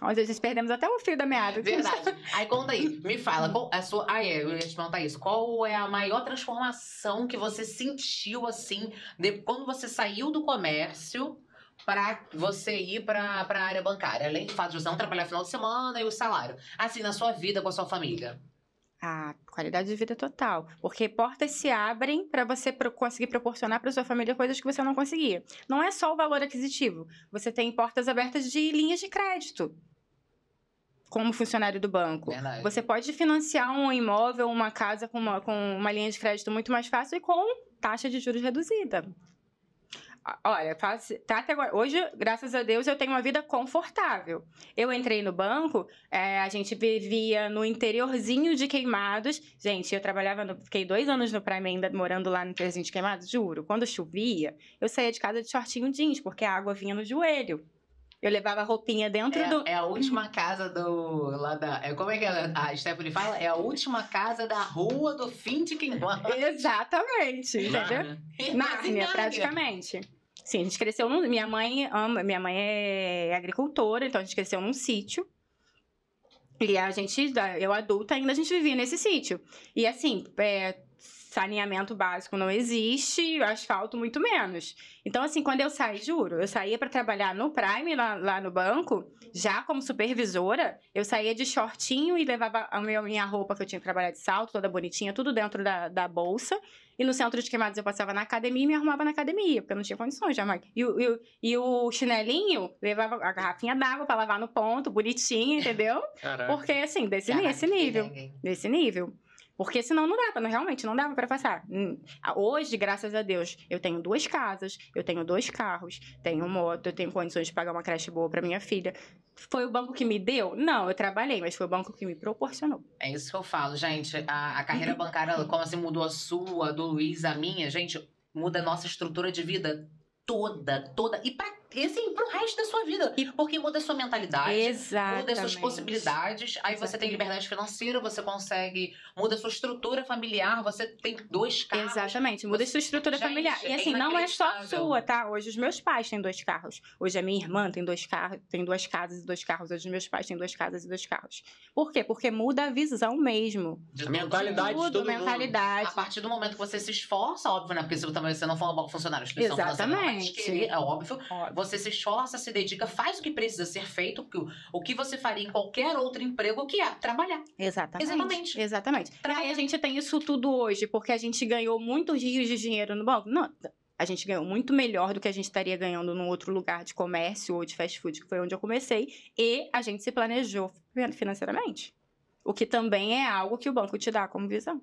Onde a gente perdemos até o fio da meada. Verdade. Aí conta aí, me fala, qual a sua. Ah, é, eu ia te perguntar isso. Qual é a maior transformação que você sentiu assim, de, quando você saiu do comércio para você ir para a área bancária? Além do fato de você não trabalhar final de semana e o salário. Assim, na sua vida com a sua família. A qualidade de vida total. Porque portas se abrem para você pro conseguir proporcionar para sua família coisas que você não conseguia. Não é só o valor aquisitivo. Você tem portas abertas de linhas de crédito. Como funcionário do banco. Verdade. Você pode financiar um imóvel, uma casa com uma, com uma linha de crédito muito mais fácil e com taxa de juros reduzida. Olha, faço, tá até agora. Hoje, graças a Deus, eu tenho uma vida confortável. Eu entrei no banco, é, a gente vivia no interiorzinho de Queimados. Gente, eu trabalhava, no, fiquei dois anos no Prime ainda morando lá no interiorzinho de Queimados, juro. Quando chovia, eu saía de casa de shortinho jeans, porque a água vinha no joelho. Eu levava roupinha dentro é, do. É a última casa do. Lá da, é, como é que ela, a Stephanie fala? É a última casa da rua do fim de Queimados. *laughs* Exatamente. Entendeu? Nárnia, praticamente. Sim, a gente cresceu num. Minha mãe ama. Minha mãe é agricultora, então a gente cresceu num sítio. E a gente, eu adulta, ainda a gente vivia nesse sítio. E assim, é, saneamento básico não existe, asfalto muito menos. Então, assim, quando eu saí, juro, eu saía para trabalhar no Prime, lá, lá, no banco, já como supervisora, eu saía de shortinho e levava a minha roupa que eu tinha que trabalhar de salto, toda bonitinha, tudo dentro da, da bolsa. E no centro de queimados eu passava na academia e me arrumava na academia, porque eu não tinha condições jamais. E, e, e o chinelinho levava a garrafinha d'água para lavar no ponto, bonitinho, entendeu? *laughs* Caraca. Porque, assim, desse, Caraca, nível. Desse nível. Porque senão não dava, não, realmente não dava para passar. Hum, Hoje, graças a Deus, eu tenho duas casas, eu tenho dois carros, tenho moto, eu tenho condições de pagar uma creche boa para minha filha. Foi o banco que me deu? Não, eu trabalhei, mas foi o banco que me proporcionou. É isso que eu falo, gente. A, a carreira bancária, como assim mudou a sua, a do Luiz, a minha, gente, muda a nossa estrutura de vida toda, toda. E pra e assim, pro resto da sua vida. E porque muda a sua mentalidade, Exatamente. muda as suas possibilidades. Aí você tem Exatamente. liberdade financeira, você consegue, muda a sua estrutura familiar, você tem dois carros. Exatamente, muda a sua estrutura Gente, familiar. E é assim, não é só sua, tá? Hoje os meus pais têm dois carros. Hoje a minha irmã tem dois carros, tem duas casas e dois carros. Hoje os meus pais têm duas casas e dois carros. Por quê? Porque muda a visão mesmo. De mentalidade mundo. de todo mundo. mentalidade. A partir do momento que você se esforça, óbvio, né? Porque se também você não for um bom funcionário, financeira Exatamente. querer, é óbvio. Óbvio. Você se esforça, se dedica, faz o que precisa ser feito, porque o, o que você faria em qualquer outro emprego, que é trabalhar. Exatamente. Exatamente. Exatamente. E aí a gente tem isso tudo hoje, porque a gente ganhou muitos rios de dinheiro no banco. Não, a gente ganhou muito melhor do que a gente estaria ganhando num outro lugar de comércio ou de fast food, que foi onde eu comecei. E a gente se planejou financeiramente. O que também é algo que o banco te dá como visão.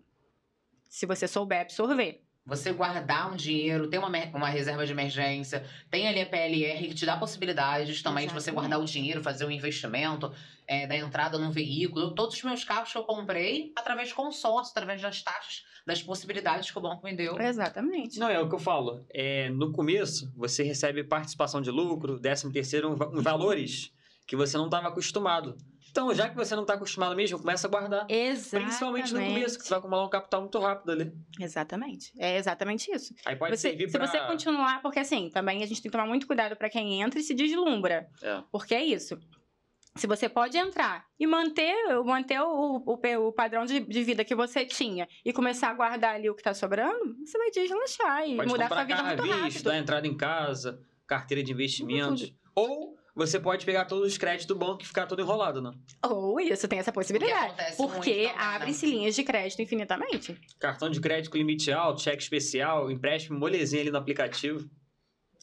Se você souber absorver. Você guardar um dinheiro, ter uma, uma reserva de emergência, tem ali a PLR que te dá possibilidades também de você guardar o dinheiro, fazer um investimento, é, da entrada num veículo. Todos os meus carros que eu comprei através de consórcio, através das taxas, das possibilidades que o banco me deu. Exatamente. Não, é o que eu falo. É, no começo, você recebe participação de lucro, décimo terceiro, um va- um valores que você não estava acostumado. Então, já que você não está acostumado mesmo, começa a guardar. Exatamente. Principalmente no começo, que você vai acumular um capital muito rápido ali. Exatamente. É exatamente isso. Aí pode Você- servir se pra... você continuar, porque assim, também a gente tem que tomar muito cuidado para quem entra e se deslumbra. É. Porque é isso. Se você pode entrar e manter, manter o, o, o padrão de, de vida que você tinha e começar a guardar ali o que tá sobrando, você vai deslanchar e Pode mudar sua vida carro à muito vista, rápido. dar entrada em casa, carteira de investimentos. Ou você pode pegar todos os créditos do banco e ficar todo enrolado, né? Ou isso, tem essa possibilidade. Porque né? abre-se linhas de crédito infinitamente. Cartão de crédito com limite alto, cheque especial, empréstimo molezinho ali no aplicativo.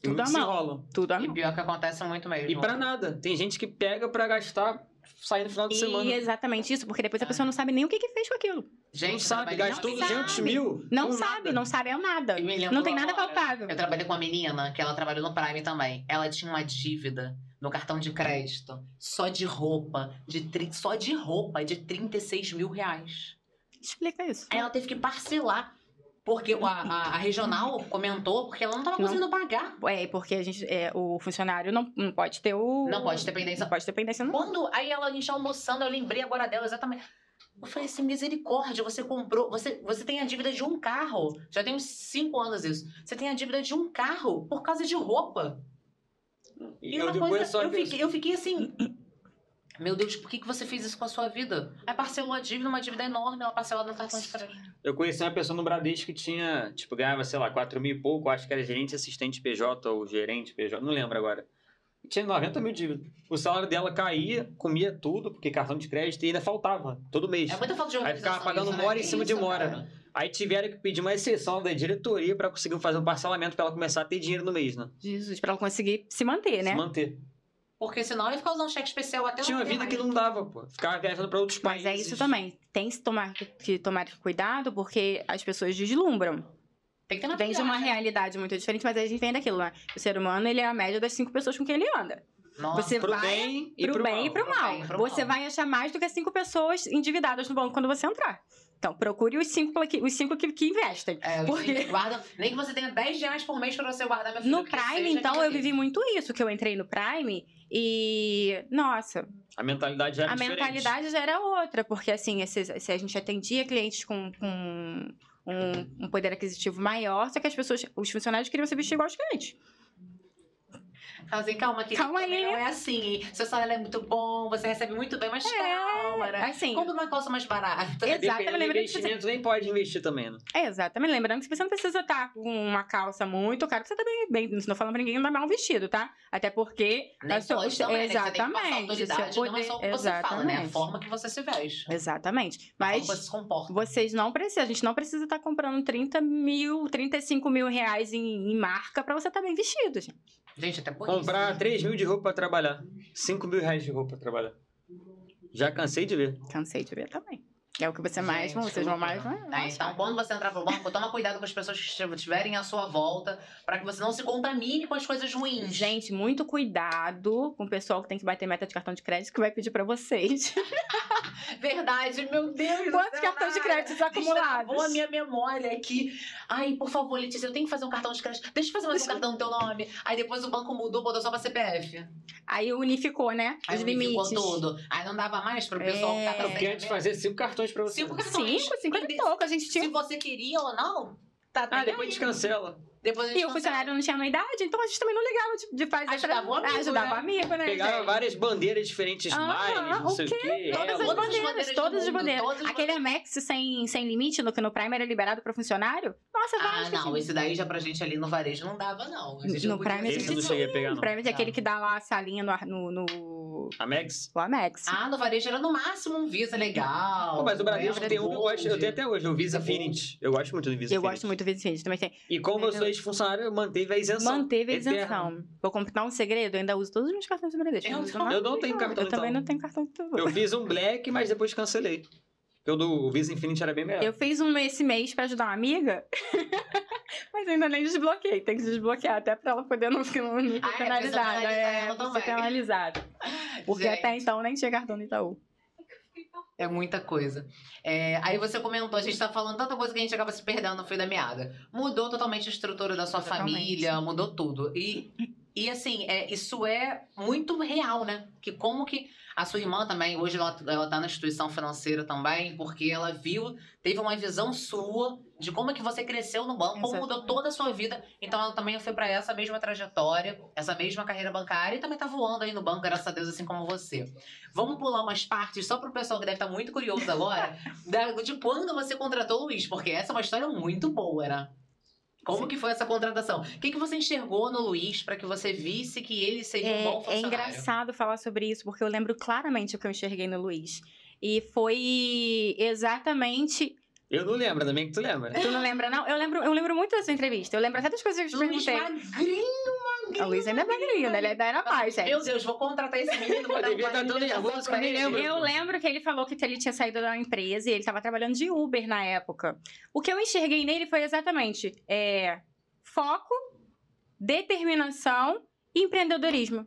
E Tudo se mão. Tudo a E mão. pior que acontece muito mesmo. E pra nada. Tem gente que pega pra gastar, sair no final de semana. E exatamente isso, porque depois a Ah. pessoa não sabe nem o que, que fez com aquilo. Gente, não sabe, gastou com sabe. 200 mil. Não sabe, nada. não sabe é nada. Não tem nada palpável. Eu trabalhei com uma menina que ela trabalhou no Prime também. Ela tinha uma dívida no cartão de crédito só de roupa, de tri- só de roupa de 36 mil reais. Explica isso. Aí ela teve que parcelar. Porque a, a- a *laughs* regional comentou porque ela não tava Não. conseguindo pagar. É, porque a gente, é, o funcionário não, não pode ter o. Não pode ter pendência. Não pode ter pendência no Quando aí ela a gente almoçando, eu lembrei agora dela exatamente. Eu falei assim, misericórdia, você comprou, você, você tem a dívida de um carro. Já tem uns cinco anos isso. Você tem a dívida de um carro por causa de roupa. E E uma coisa, eu fiquei, eu fiquei assim. Meu Deus, por que, que você fez isso com a sua vida? Aí parcelou a dívida, uma dívida enorme, ela parcelada no cartão de crédito. Eu conheci uma pessoa no Bradesco que tinha, tipo, ganhava, sei lá, 4 mil e pouco, acho que era gerente assistente PJ ou gerente PJ, não lembro agora. E tinha 90 mil de dívida. O salário dela caía, comia tudo, porque cartão de crédito e ainda faltava, todo mês. É muita falta de Aí ficava pagando isso, né? mora em cima de isso, mora. cara? Aí tiveram que pedir uma exceção da diretoria pra conseguir fazer um parcelamento pra ela começar a ter dinheiro no mês, né? Jesus, pra ela conseguir se manter, né? Se manter. Porque senão ia ficar usando cheque especial até Tinha uma vida mais. que não dava, pô. Ficava viajando pra outros Mas países. é isso também. Tem que tomar, que tomar cuidado, porque as pessoas deslumbram. Tem que ter uma Vem de uma realidade muito diferente, mas a gente vem daquilo, né? O ser humano, ele é a média das cinco pessoas com quem ele anda. Nossa, Você Pro vai bem e pro, pro bem mal. e pro Pro mal. bem pro você mal. vai achar mais do que cinco pessoas endividadas no banco quando você entrar. Então, procure os cinco, que- os cinco que, que investem. É, Por quê? gente, guarda, nem que você tenha 10 reais por mês pra você guardar, meu filho. No Prime, seja então, eu vivi muito isso, que eu entrei no Prime e, nossa, A mentalidade já era a diferente. mentalidade já era outra, porque assim, esses- se a gente atendia clientes com, com um, um poder aquisitivo maior, só que as pessoas, os funcionários queriam se vestir igual aos clientes. Fala assim, calma, que Calma aí. não é assim. Seu salário é muito bom, você recebe muito bem, mas calma, né? Assim, Compra uma calça mais barata. Do lembrando que investimento, nem pode investir também, né? é, exatamente. Lembrando que você não precisa estar com uma calça muito cara, que você tá bem, bem não estou falando pra ninguém andar mal vestido, tá? Até porque... Nem a sua- pode também, né? Você exatamente. seu não é só o que poder- você fala, né? A exatamente. forma que você se veste. Exatamente. Mas que você se comporta. vocês não precisam, a gente não precisa estar comprando 30 mil, 35 mil reais em, em marca pra você estar bem vestido, gente. Gente, até por Comprar isso. 3 mil de roupa pra trabalhar. 5 mil reais de roupa pra trabalhar. Já cansei de ver. Cansei de ver também. É o que você mais. Gente, vocês vão mais. É, então, quando você entrar pro banco, toma cuidado com as pessoas que estiverem à sua volta, pra que você não se contamine com as coisas ruins. Gente, muito cuidado com o pessoal que tem que bater meta de cartão de crédito que vai pedir pra vocês. *laughs* Verdade, meu Deus do Quantos cartões de Nara. créditos acumulados? Destravou a minha memória aqui. Ai, por favor, Letícia, eu tenho que fazer um cartão de crédito. Deixa eu fazer mais um cartão no teu nome. Aí depois o banco mudou, botou só pra CPF. Aí unificou, né? Aí Os unificou limites. tudo. Aí não dava mais pro pessoal É. ficar Eu queria te fazer cinco cartões pra você. Cinco cartões. Cinco, cinquenta e Mas pouco. A gente Se tinha. você queria ou não, tá Ah, bem depois a gente cancela. Depois a gente E o funcionário não tinha anuidade, então a gente também não ligava de, de fazer. Ajudava o amigo, Ah, ajudava né? o amigo, né? Gente? várias bandeiras diferentes, Ah, smiles, não o sei o quê? quê. Todas é, as bandeiras, bandeiras todas as bandeiras. todas as Aquele Amex sem, sem limite, no que no Prime era liberado para funcionário. Nossa, Ah, vários que não, tinha. esse daí já pra gente ali no varejo não dava, não. A gente No não podia Prime a eu não isso. cheguei a pegar, O não. Prime é aquele Não. que dá lá a salinha no, no, no, Amex? no Amex. Ah, no varejo era no máximo um Visa legal. Pô, mas o Bradesco tem um que eu gosto, eu tenho até hoje, o Visa Infinity. Eu gosto muito do Visa eu Infinity. gosto muito do Visa Infinity, também tem. E como eu sou Entendeu? ex-funcionário, manteve a isenção. Manteve a Eterna. isenção. Vou contar um segredo, eu ainda uso todos os meus cartões do Bradesco. Eu uso não- eu não tenho cartão, Eu também então. não tenho cartão de tudo. Eu fiz um black, mas depois cancelei. Porque o do Visa Infinity era bem melhor. Eu fiz um esse mês pra ajudar uma amiga, *laughs* mas ainda nem desbloqueei. Tem que desbloquear até pra ela poder não, não, não ser Ah, é, penalizada. É, também. ser penalizada. Porque Gente. até então nem tinha cartão do Itaú. É muita coisa. É, aí você comentou, a gente tá falando tanta coisa que a gente acaba se perdendo no fio da meada. Mudou totalmente a estrutura da sua Totalmente. família, mudou tudo. E, e assim, é, isso é muito real, né? Que como que a sua irmã também, hoje ela, ela tá na instituição financeira também, porque ela viu, teve uma visão sua de como é que você cresceu no banco, como mudou Exatamente. toda a sua vida. Então ela também foi para essa mesma trajetória, essa mesma carreira bancária e também tá voando aí no banco, graças a Deus, assim como você. Vamos pular umas partes só pro pessoal que deve estar muito curioso agora, *laughs* de quando você contratou o Luiz, porque essa é uma história muito boa, né? Como Sim. que foi essa contratação? O que, que você enxergou no Luiz para que você visse que ele seria um bom É, é funcionário? engraçado falar sobre isso, porque eu lembro claramente o que eu enxerguei no Luiz. E foi exatamente. Eu não lembro também que tu lembra. Tu não lembra, não? Eu lembro, eu lembro muito dessa entrevista. Eu lembro até das coisas que eu te Luiz perguntei. magrinho, O Luiz ainda é magrinho, né? Ele ainda era mais, gente. Meu Deus, vou contratar esse menino. Vou *laughs* Eu dar um devia estar todo nervoso, nem lembro. Eu lembro que ele falou que ele tinha saído da empresa e ele estava trabalhando de Uber na época. O que eu enxerguei nele foi exatamente é, foco, determinação e empreendedorismo.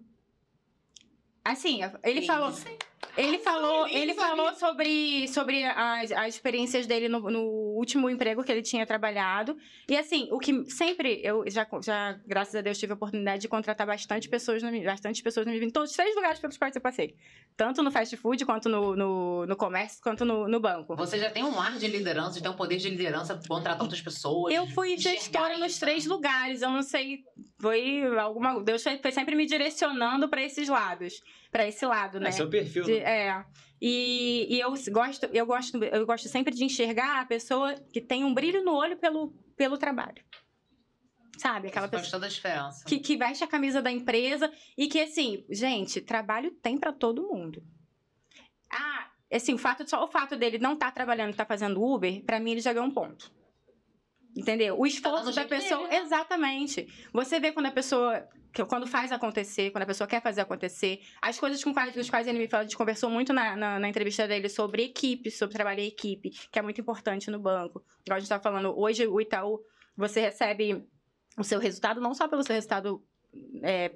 Assim, ele Que falou, hein? Ele falou, ele falou sobre, sobre as, as experiências dele no, no último emprego que ele tinha trabalhado. E assim, o que sempre eu já, já graças a Deus tive a oportunidade de contratar bastante pessoas, na, bastante pessoas na minha vida, em todos os três lugares pelos quais eu passei. Tanto no fast food, quanto no, no, no comércio, quanto no, no banco. Você já tem um ar de liderança, já tem um poder de liderança, contratar outras pessoas. Eu fui gestora nos três lugares. Eu não sei, foi alguma. Deus foi sempre me direcionando para esses lados, para esse lado, né? É seu perfil. De- é. E, e eu gosto, eu gosto, eu gosto sempre de enxergar a pessoa que tem um brilho no olho pelo, pelo trabalho. Sabe? Aquela Isso faz pessoa toda a diferença. que, que veste a camisa da empresa e que, assim, gente, trabalho tem pra todo mundo. Ah, assim, o fato, só o fato dele não estar trabalhando, estar fazendo Uber, pra mim ele já ganhou um ponto. Entendeu? O esforço dando da pessoa. dele, né? Exatamente. Você vê quando a pessoa. que- Quando faz acontecer, quando a pessoa quer fazer acontecer. As coisas com quais, dos quais ele me fala, a gente conversou muito na, na, na entrevista dele sobre equipe, sobre trabalhar em equipe, que é muito importante no banco. Igual a gente tá falando, hoje o Itaú, você recebe o seu resultado, não só pelo seu resultado é,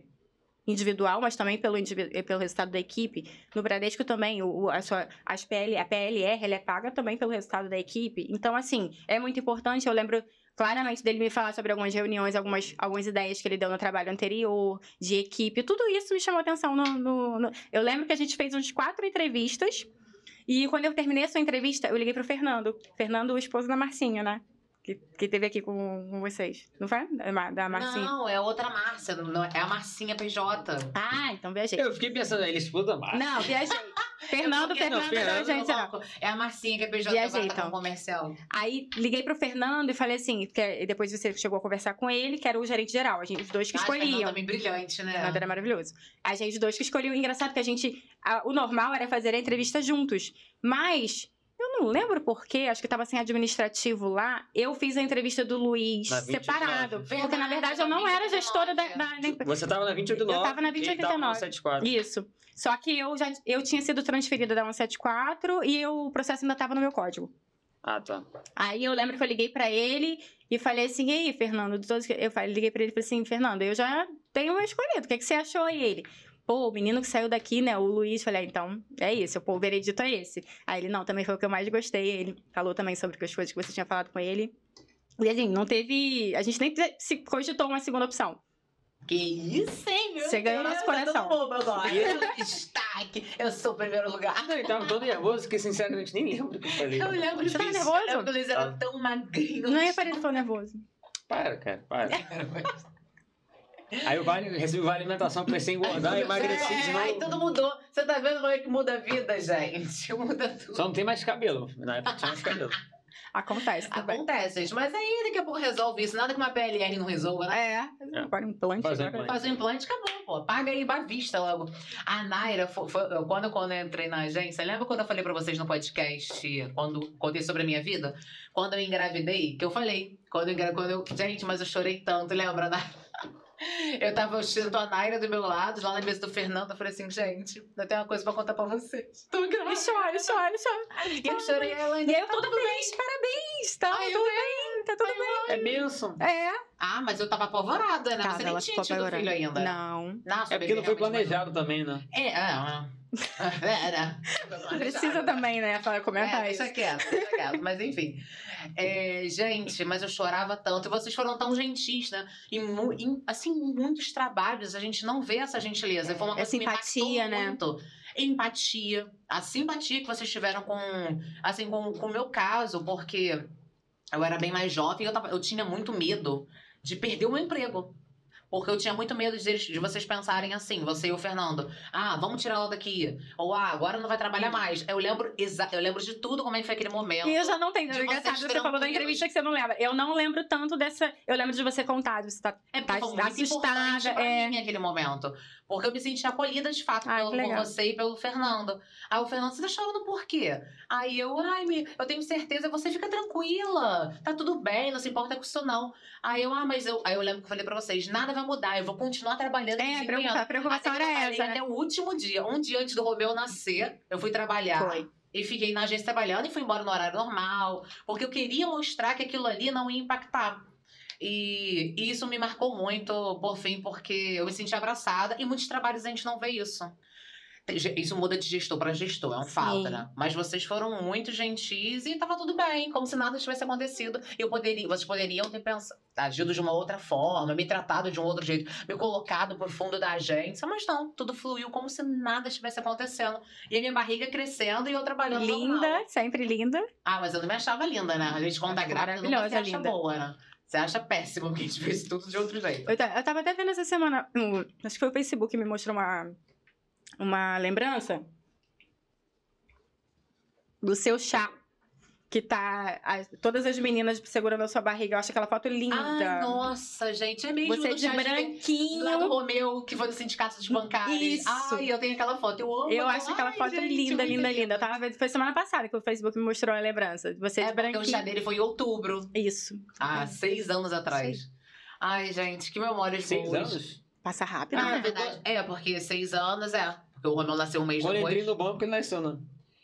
individual, mas também pelo, eh, pelo resultado da equipe. No Bradesco também, o- a, sua, as PL, a PLR, ela é paga também pelo resultado da equipe. Então, assim, é muito importante. Eu lembro claramente dele me falar sobre algumas reuniões, algumas, algumas ideias que ele deu no trabalho anterior, de equipe. Tudo isso me chamou atenção. No, no- no- Eu lembro que a gente fez uns quatro entrevistas. E quando eu terminei a sua entrevista, eu liguei pro Fernando. Fernando, o esposo da Marcinha, né? Que, que teve aqui com, com vocês. Não foi? Da, da Marcinha. Não, é outra Márcia, não- é a Marcinha PJ. Ah, então viajei. Eu fiquei pensando, ele explodiu mais. Não, viajei. *laughs* Fernando, Fernando, não, Fernando, não, gente, não. É a Marcinha que é PJ Viajei, agora tá então. com comercial. Aí liguei pro Fernando e falei assim, que e depois você chegou a conversar com ele, que era o gerente geral, a gente, os dois que Ah, Fernando escolhiam. também brilhante, né? Fernando era maravilhoso. A gente, os dois que escolhiam. Engraçado que a gente. a- o normal era fazer a entrevista juntos. Mas eu não lembro porquê, acho que tava sem administrativo lá. Eu fiz a entrevista do Luiz Na 29. separado. porque, na Verdade, eu não era 29, gestora da, é. da, da empresa. Você tava na 289. Eu tava na e ele tava no 2089. 74. Isso. Só que eu já eu tinha sido transferida da 174 e eu- o processo ainda tava no meu código. Ah, tá. Aí eu lembro que eu liguei pra ele e falei assim: "E aí, Fernando, de todos que-" eu falei, liguei pra ele e falei assim: "Fernando, eu já tenho escolhido. O que que você achou aí?" ele Pô, o menino que saiu daqui, né? O Luiz, falei, ah, então é isso, pô, o veredito é esse. Aí ele, não, também foi o que eu mais gostei. Ele falou também sobre as coisas que você tinha falado com ele. E assim, não teve. A gente nem se cogitou uma segunda opção. Que isso, hein, meu Você ganhou Deus, nosso tá coração. todo mundo agora. Destaque. Eu sou o primeiro lugar. Não, ele tava todo nervoso que, sinceramente, nem lembro o que eu falei. Eu lembro Você tava disso. nervoso? É porque o Luiz era Tava. tão magrinho. Não ia de falar nervoso. Para, cara, para. Aí o vale, recebi o vale alimentação, comecei a engordar, emagreci de É, novo. aí tudo mudou. Você tá vendo como é que muda a vida, gente? *laughs* Muda tudo. Só não tem mais cabelo. Na época tinha mais cabelo. *laughs* Acontece também. Acontece, gente. Mas aí daqui a pouco resolve isso. Nada que uma PLR não resolva, né? É, agora um implante. Faz um implante. Faz o implante, acabou, pô. Paga aí à vista logo. A Naira, foi, foi- eu- quando, quando eu entrei na agência, lembra quando eu falei pra vocês no podcast, quando contei sobre a minha vida? Quando eu engravidei, que eu falei. Quando eu, quando eu, gente, mas eu chorei tanto, lembra, Naira? Eu tava assistindo a Naira do meu lado, lá na mesa do Fernando, eu falei assim, gente, eu tenho uma coisa pra contar pra vocês. Tô E grávida. chora, chora, chora. E eu chorei ela E aí eu toda feliz, parabéns, tá Ai, tudo bem, tá tudo bem. É benção. É. Ah, mas eu tava apavorada, né? Tava, Você nem tinha tido filho ainda. Não. Nossa, É porque não foi planejado também, né? É, é. é. *laughs* Era. Precisa também, né, para comentar É, isso. deixa quieto, deixa quieto. Mas enfim. É, gente, mas eu chorava tanto. E vocês foram tão gentis, né? E, mu- em, assim, em muitos trabalhos a gente não vê essa gentileza. Foi uma coisa me impactou empatia, né? muito. Empatia. A simpatia que vocês tiveram com, assim, com, com o meu caso, porque eu era bem mais jovem e eu, tava- eu tinha muito medo de perder o meu emprego. Porque eu tinha muito medo de, de vocês pensarem assim, você e o Fernando. Ah, vamos tirar ela daqui. Ou ah, agora não vai trabalhar mais. Eu lembro, eu lembro de tudo como é que foi aquele momento. E eu já não tenho. De engraçado, você falou da entrevista que você não lembra. Eu não lembro tanto dessa. Eu lembro de você contar, de você tá. É Tá foi muito assustada, importante pra é. mim aquele momento. Porque eu me senti acolhida de fato Ai, pelo, por você e pelo Fernando. Aí o Fernando, você tá chorando por quê? Aí eu, ai, me, eu tenho certeza, você fica tranquila. Tá tudo bem, não se importa com isso não. Aí eu, ah, mas eu. Aí eu lembro que eu falei pra vocês, nada vai mudar, eu vou continuar trabalhando. É, a preocupa- a preocupação Até era essa. Até Né? o último dia, um dia antes do Romeu nascer, eu fui trabalhar. Foi. E fiquei na agência trabalhando e fui embora no horário normal. Porque eu queria mostrar que aquilo ali não ia impactar. E, e isso me marcou muito, por fim, porque eu me senti abraçada. E muitos trabalhos a gente não vê isso. Isso muda de gestor para gestor, é um fato, Sim. né? Mas vocês foram muito gentis e tava tudo bem, como se nada tivesse acontecido. Eu poderia, vocês poderiam ter pensado, agido de uma outra forma, me tratado de um outro jeito, me colocado pro fundo da agência, mas não, tudo fluiu como se nada estivesse acontecendo. E a minha barriga crescendo e eu trabalhando normal. Linda, sempre linda. Ah, mas eu não me achava linda, né? A gente quando tá grávida nunca se acha linda. boa, né? Você acha péssimo que a gente fez tudo de outro jeito. Eu, eu tava até vendo essa semana. no- acho que foi o Facebook que me mostrou uma, uma lembrança do seu chá. Que tá. as- todas as meninas segurando a sua barriga. Eu acho aquela foto linda. Ai, nossa, gente, é mesmo. Você no de chat Lá do branquinho. Romeu, que foi do sindicato de bancários. Isso. Ai, eu tenho aquela foto. Eu amo. Eu acho aquela Ai, foto gente, linda, muito linda, linda. Eu tava vendo, foi semana passada que o Facebook me mostrou a lembrança. de Você É de porque o branquinho. chá dele foi em outubro. Isso. Há seis anos atrás. Ai, gente, que memórias Seis boas. anos? Passa rápido, Ah, na né? verdade. É, porque seis anos é. Porque o Romeu nasceu um mês entrei depois. no banco, ele nasceu, né?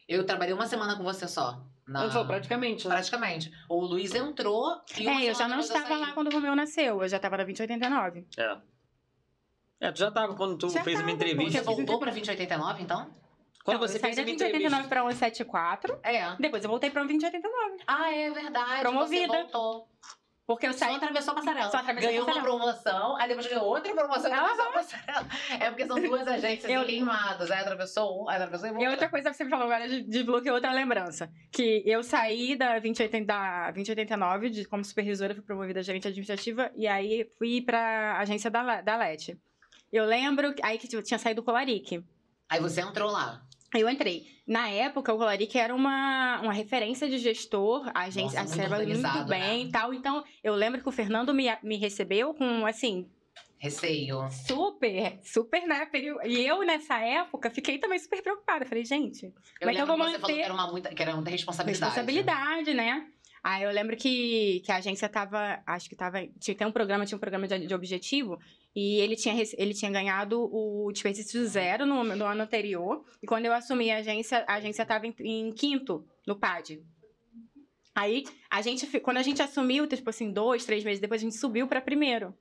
Eu trabalhei uma semana com você só. Na... Não, foi praticamente, né? Praticamente. O Luiz entrou e uma É, eu já não estava lá quando o Romeu nasceu. Eu já tava na 2089. É. É, tu já tava quando tu Já fez tava, Você entrevista. voltou pra 2089, então? Quando Não, você eu saí fez da a minha 2089 entrevista. pra 174. É. Depois eu voltei pra 2089. Ah, é verdade. Promovida. Você voltou. Porque eu Só saí. atravessou a passarela. Só atravessei a ganhou uma passarela. promoção, aí depois ganhou outra promoção e atravessou a passarela. É porque são duas *laughs* agências Eu- queimadas. Aí atravessou um, aí atravessou e E voltou. outra coisa que você me falou agora de- desbloqueou outra lembrança. Que eu saí da 2080, da 2089 de, como supervisora, fui promovida gerente administrativa, e aí fui pra agência da, da LET. Eu lembro que- aí que tinha saído o Colaric. Aí você entrou lá. Aí eu entrei. Na época, o Colaric era uma, uma referência de gestor, a agência Nossa, a muito organizado, bem né? e tal. Então, eu lembro que o Fernando me, me recebeu com, assim, Receio. Super, super, né? E eu, nessa época, fiquei também super preocupada. Falei, gente, Eu Como é que eu lembro vou que você falou que manter- era, uma muita, que era muita responsabilidade. responsabilidade, né? Aí eu lembro que, que a agência tava, acho que tava, tinha um programa, tinha um programa de, de objetivo, e ele tinha, ele tinha ganhado o desperdício zero no, no ano anterior, e quando eu assumi a agência, a agência tava em, em quinto no PAD. Aí, a gente, quando a gente assumiu, tipo assim, dois, três meses depois, a gente subiu pra primeiro.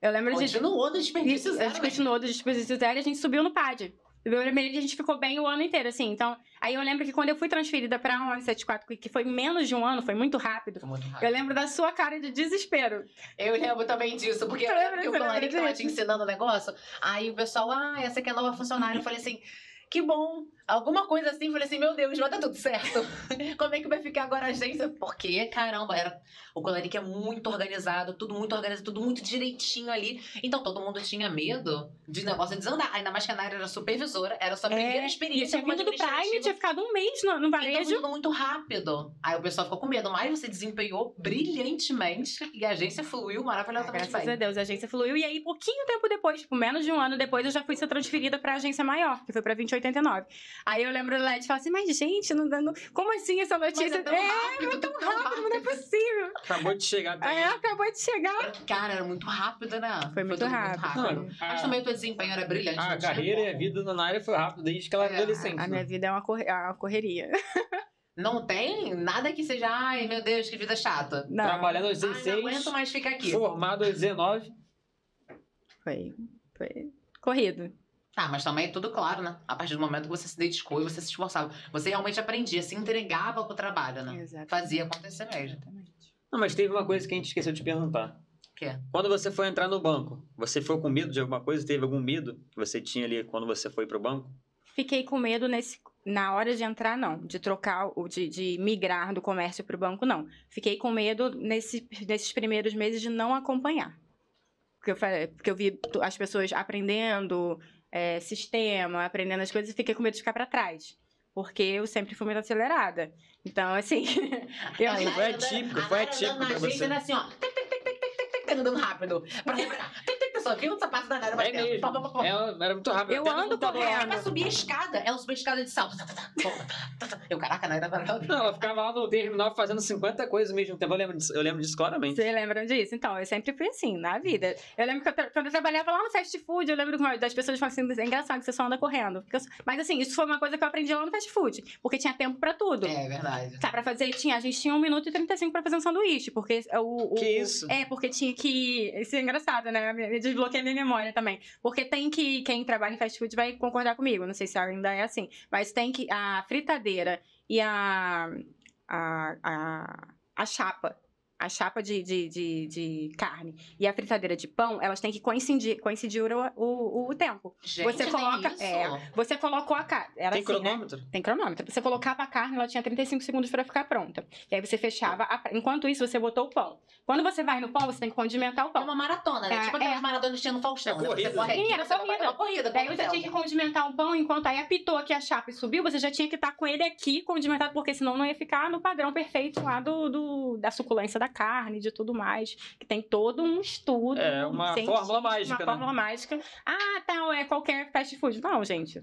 Eu lembro de... Continuou do desperdício Isso, a zero. gente né? continuou do desperdício zero e a gente subiu no PAD. E a gente ficou bem o ano inteiro, assim. Então, aí eu lembro que quando eu fui transferida pra 174, que foi menos de um ano, foi muito rápido. Foi muito rápido. Eu lembro da sua cara de desespero. Eu lembro também disso, porque eu lembro que o Colari tava te ensinando o negócio. Aí o pessoal, ah, essa aqui é a nova funcionária. Eu falei assim, que bom. Alguma coisa assim, falei assim, meu Deus, vai dar tudo certo. *laughs* Como é que vai ficar agora a agência? Porque, caramba, era... o Colari que é muito organizado, tudo muito organizado, tudo muito direitinho ali. Então todo mundo tinha medo de negócio desandar. Ainda mais que a Naira era supervisora, era a sua primeira É, experiência tinha vindo do Prime, tinha ficado um mês no, no Então, varejo. tudo muito rápido. Aí o pessoal ficou com medo, mas você desempenhou brilhantemente e a agência fluiu maravilhosamente Graças bem. a Deus, a agência fluiu. E aí, pouquinho tempo depois, tipo, menos de um ano depois, eu já fui ser transferida pra agência maior, que foi pra 2089. Aí eu lembro do Led falar assim, mas gente, não, não, como assim essa Mas notícia? é tão é, rápido, tão rápido. não é possível. Acabou de chegar também. Aí acabou de chegar. Cara, era muito rápido, né? Foi muito tudo rápido. Mano, Mas a, também o teu desempenho era brilhante. a não carreira e a vida da Naira foi rápida desde que ela era É, adolescente. A minha né? vida é uma, corre- é uma correria. *laughs* Não tem nada que seja, ai meu Deus, que vida chata. Não, Trabalhando aos Ai, não 16, aguento mais ficar aqui. formado aos 19. foi, foi corrido. Tá, mas também é tudo claro, né? A partir do momento que você se dedicou e você se esforçava. Você realmente aprendia, se entregava pro trabalho, né? Exatamente. Fazia acontecer mesmo. Exatamente. Não, mas teve uma coisa que a gente esqueceu de perguntar. O quê? Quando você foi entrar no banco, você foi com medo de alguma coisa? Teve algum medo que você tinha ali quando você foi pro banco? Fiquei com medo nesse, na hora de entrar, não. De trocar, ou de, de migrar do comércio para o banco, não. Fiquei com medo nesse, nesses primeiros meses de não acompanhar. Porque eu, falei- porque eu vi as pessoas aprendendo é, sistema, aprendendo as coisas, e fiquei com medo de ficar para trás. Porque eu sempre fui muito acelerada. Então, assim. eu, Aí, foi atípico, a foi atípico na pra você. Assim, ó. Andando rápido. Pra só viu o sapato da Naira É mesmo. Pá, pá, pá, pá. Ela era muito rápida. Eu até ando correndo. Ela subia a escada. Ela subia a escada de salto. Eu, caraca, Naira era. Não, ela ficava lá no terminal fazendo 50 coisas ao mesmo tempo. Eu lembro disso, eu lembro disso claramente. Vocês lembram disso? Então, eu sempre fui assim, na vida. Eu lembro que eu tra- quando eu trabalhava lá no fast food, eu lembro que uma- das pessoas falavam assim, é engraçado que você só anda correndo. Mas assim, isso foi uma coisa que eu aprendi lá no fast food. Porque tinha tempo pra tudo. É verdade. Tá, pra fazer, tinha, a gente tinha 1 minuto e 35 pra fazer um sanduíche, porque o... o Que isso? É, porque tinha que... Isso é engraçado, né? Desbloqueei minha memória também. Porque tem que... Quem trabalha em fast food vai concordar comigo, não sei se ainda é assim. Mas tem que... A fritadeira e a... A, a, a chapa... A chapa de, de, de, de carne e a fritadeira de pão, elas têm que coincidir, coincidir o, o, o tempo. Gente, Você tem coloca- isso? é. Você colocou a carne. Era Tem assim, né? cronômetro? Tem cronômetro. Você colocava a carne, ela tinha 35 segundos pra ficar pronta. E aí você fechava. a- Enquanto isso, você botou o pão. Quando você vai no pão, você tem que condimentar o É pão. uma maratona, né? É, tipo aquelas é. maratonas que tinha no Faustão. É né? corrida. Você corre aqui, Sim, era vai corrida. uma corrida. Daí você tinha que condimentar o pão, enquanto aí apitou aqui a chapa e subiu, você já tinha que estar com ele aqui condimentado, porque senão não ia ficar no padrão perfeito lá do, do- da suculência da carne, de tudo mais. Que tem todo um estudo. É uma fórmula mágica, Uma né? fórmula mágica. Ah, tal, é qualquer fast food. Não, gente.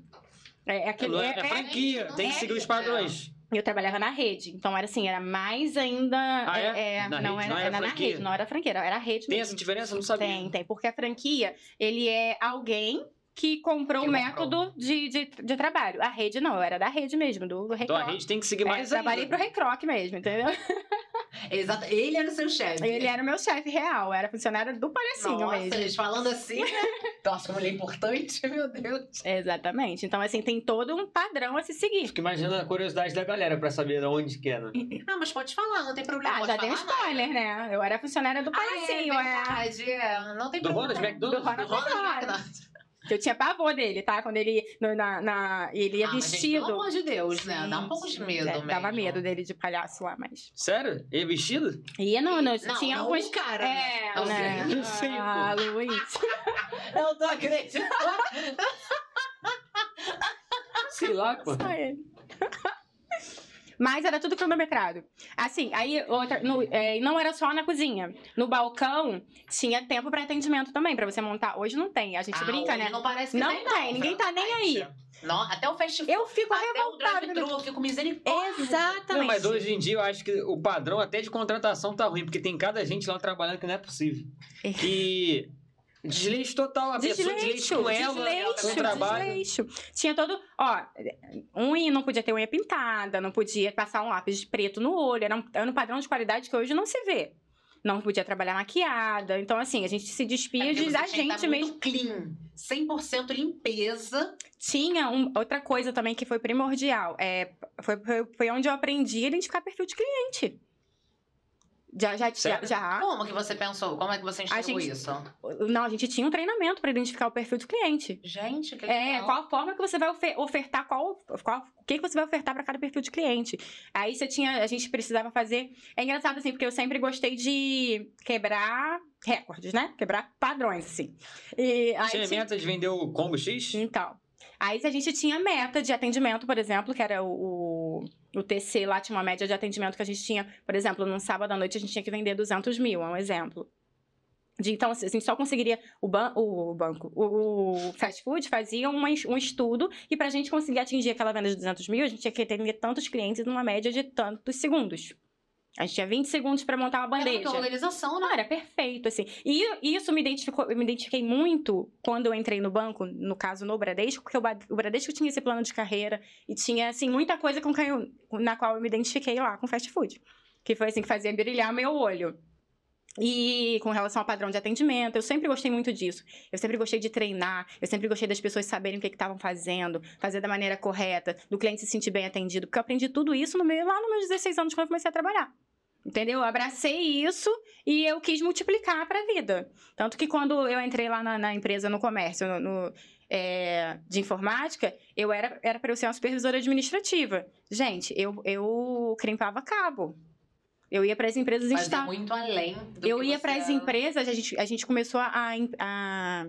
É, é aquele. É, é- é é- franquia, tem que é- seguir os padrões. Eu trabalhava na rede, então era assim, era mais ainda. Ah, é? é, Na não, rede, era, não era era na franquia? rede, não era franqueira, era rede Tem mesmo. essa diferença? Eu não sabia. Tem, tem, porque a franquia, ele é alguém que comprou Que o método de, de, de trabalho. A rede não, eu era da rede mesmo, do, do Então a rede tem que seguir É, mais eu trabalhei pro Recroc mesmo, entendeu? *laughs* Exato. Ele era o seu chefe. Ele era o meu chefe real, era funcionária do palhacinho Nossa, mesmo. eles falando assim, né? *laughs* Nossa, como ele é importante, *laughs* meu Deus. Exatamente. Então, assim, tem todo um padrão a se seguir. Fico imaginando a curiosidade da galera pra saber de onde que é, né? Não, mas pode falar, não tem problema. Ah, pode já dei um spoiler, né? Eu era funcionária do Ah, é é. verdade, é. Não tem Do problema. Ronald McDonald? Do Ronald Do Ronald McDonald. Que eu tinha pavor dele, tá? Quando ele. no- na, na- ele ia Ah, gente, vestido. pelo amor de Deus, né? Dá um pouco de medo É, mesmo. Dava medo dele de palhaço lá, mas. Sério? Ele vestido? Ia não, não, Não, tinha não alguns. o cara, É, Não né? sei, não sei. Ah, Luiz. *laughs* Eu tô acreditando. Sei lá, pô. Só ele. *laughs* Mas era tudo cronometrado. Assim, aí outra, no- é, não era só na cozinha. No balcão tinha tempo pra atendimento também, pra você montar. Hoje não tem, a gente Ah, brinca, né? Não parece que Não tem, tem, ninguém tá nem aí. Não, até o festival. Eu fico até revoltada. eu fico misericórdia. Exatamente. Não, mas hoje em dia eu acho que o padrão até de contratação tá ruim, porque tem cada gente lá trabalhando que não é possível. É. Que desleixo total, a pessoa desleixo Desleixo, com ela, desleixo, o trabalho. desleixo. Tinha todo. Ó, unha não podia ter unha pintada, não podia passar um lápis preto no olho. Era um, era um padrão de qualidade que hoje não se vê. Não podia trabalhar maquiada. Então, assim, a gente se despia É de que gente mesmo. muito clean. 100% limpeza. Tinha um- outra coisa também que foi primordial. É, foi, foi, foi onde eu aprendi a identificar perfil de cliente. Já, já, já, Sério? já. Como que você pensou? Como é que você enxergou gente- isso? Não, a gente tinha um treinamento para identificar o perfil do cliente. Gente, que É, legal. qual a forma que você vai ofe- ofertar, qual, qual o que, que você vai ofertar para cada perfil de cliente. Aí você tinha, a gente precisava fazer. É engraçado assim, porque eu sempre gostei de quebrar recordes, né? Quebrar padrões, assim. E aí Tinha de vender o combo X? Então. Aí a gente tinha meta de atendimento, por exemplo, que era o, o, o TC lá, tinha uma média de atendimento que a gente tinha, por exemplo, num sábado à noite a gente tinha que vender 200 mil, é um exemplo. De, então, assim, a gente só conseguiria. O, ban o banco, o, o fast food fazia uma um estudo e pra gente conseguir atingir aquela venda de 200 mil, a gente tinha que atender tantos clientes numa média de tantos segundos. A gente tinha 20 segundos pra montar uma Era bandeja. muita organização, né? Não, era perfeito, assim. E isso me identificou, eu me identifiquei muito quando eu entrei no banco, no caso no Bradesco, porque o, Bradesco tinha esse plano de carreira e tinha, assim, muita coisa com eu- na qual eu me identifiquei lá com fast food. Que foi assim que fazia brilhar meu olho. E com relação ao padrão de atendimento, eu sempre gostei muito disso. Eu sempre gostei de treinar, eu sempre gostei das pessoas saberem o que que estavam fazendo, fazer da maneira correta, do cliente se sentir bem atendido. Porque eu aprendi tudo isso no lá nos meus 16 anos, quando eu comecei a trabalhar. Entendeu? Eu abracei isso e eu quis multiplicar para a vida. Tanto que quando eu entrei lá na, na empresa, no comércio, no, no, é, de informática, eu era era para eu ser uma supervisora administrativa. Gente, eu, eu crimpava cabo. Eu ia para as empresas Mas é instalar. muito além do Eu ia para as empresas, a gente, a gente começou a, a,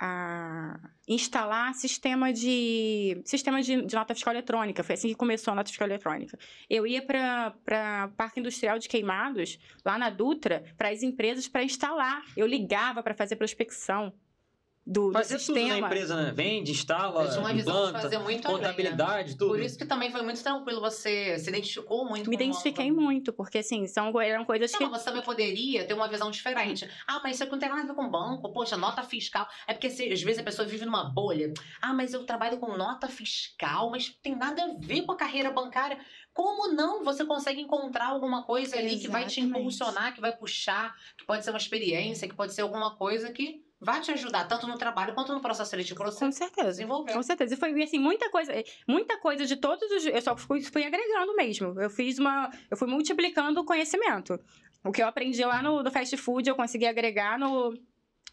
a instalar sistema de sistema de, de nota fiscal eletrônica. Foi assim que começou a nota fiscal eletrônica. Eu ia para Parque Industrial de Queimados, lá na Dutra, para as empresas para instalar. Eu ligava para fazer prospecção do, do Fazer tudo na sistema. empresa, né? Vende, instala, implanta, fazer muito além, né? contabilidade, tudo. Por isso que também foi muito tranquilo, você se identificou muito Me com o identifiquei banco. muito, porque assim, são, eram coisas que. Não, você também poderia ter uma visão diferente. Ah, mas isso aqui não tem nada a ver com banco. Poxa, nota fiscal. É porque se- às vezes a pessoa vive numa bolha. Ah, mas eu trabalho com nota fiscal, mas tem nada a ver com a carreira bancária. Como não? Você consegue encontrar alguma coisa ali que vai te Exatamente. impulsionar, que vai puxar, que pode ser uma experiência, que pode ser alguma coisa que vai te ajudar, tanto no trabalho quanto no processo seletivo para você Com certeza. desenvolver. Com certeza. E foi assim, muita coisa, muita coisa de todos os. Eu só fui, fui agregando mesmo. Eu fiz uma. Eu fui multiplicando o conhecimento. O que eu aprendi lá no, no fast food, eu consegui agregar no.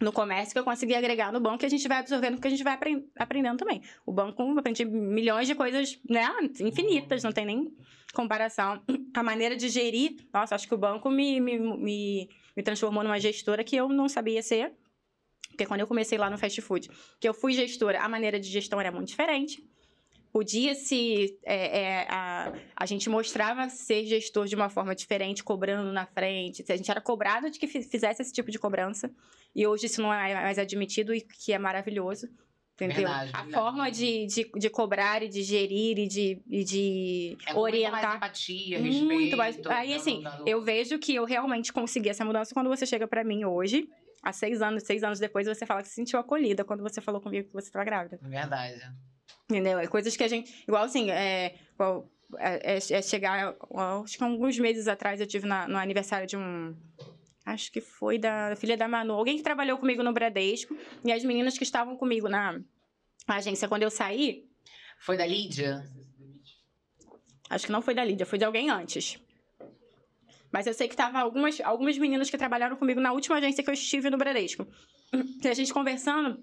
No comércio, que eu consegui agregar no banco, e a gente vai absorvendo que a gente vai apren- aprendendo também. O banco, eu aprendi milhões de coisas, né? Infinitas, não tem nem comparação. A maneira de gerir, nossa, acho que o banco me, me, me, me transformou numa gestora que eu não sabia ser. Porque quando eu comecei lá no fast food, que eu fui gestora, a maneira de gestão era muito diferente. Podia-se. é, é, a, a gente mostrava ser gestor de uma forma diferente, cobrando na frente. A gente era cobrado de que fi- fizesse esse tipo de cobrança. E hoje isso não é mais admitido e que é maravilhoso. Entendeu? Verdade, a verdade. forma de, de, de cobrar e de gerir e de, e de É com muito mais orientar. empatia, respeito. Muito mais. Aí, não- assim, não- não- eu vejo que eu realmente consegui essa mudança quando você chega pra mim hoje, há seis anos, seis anos depois, você fala que se sentiu acolhida quando você falou comigo que você estava grávida. Verdade. Entendeu? É coisas que a gente. Igual assim, é. igual, é, é- é chegar. Acho que alguns meses atrás eu tive na- no aniversário de um. Acho que foi da filha da Manu. Alguém que trabalhou comigo no Bradesco. E as meninas que estavam comigo na agência quando eu saí. Foi da Lídia? Acho que não foi da Lídia, foi de alguém antes. Mas eu sei que tava algumas, algumas meninas que trabalharam comigo na última agência que eu estive no Bradesco. *clears throat* E a gente conversando,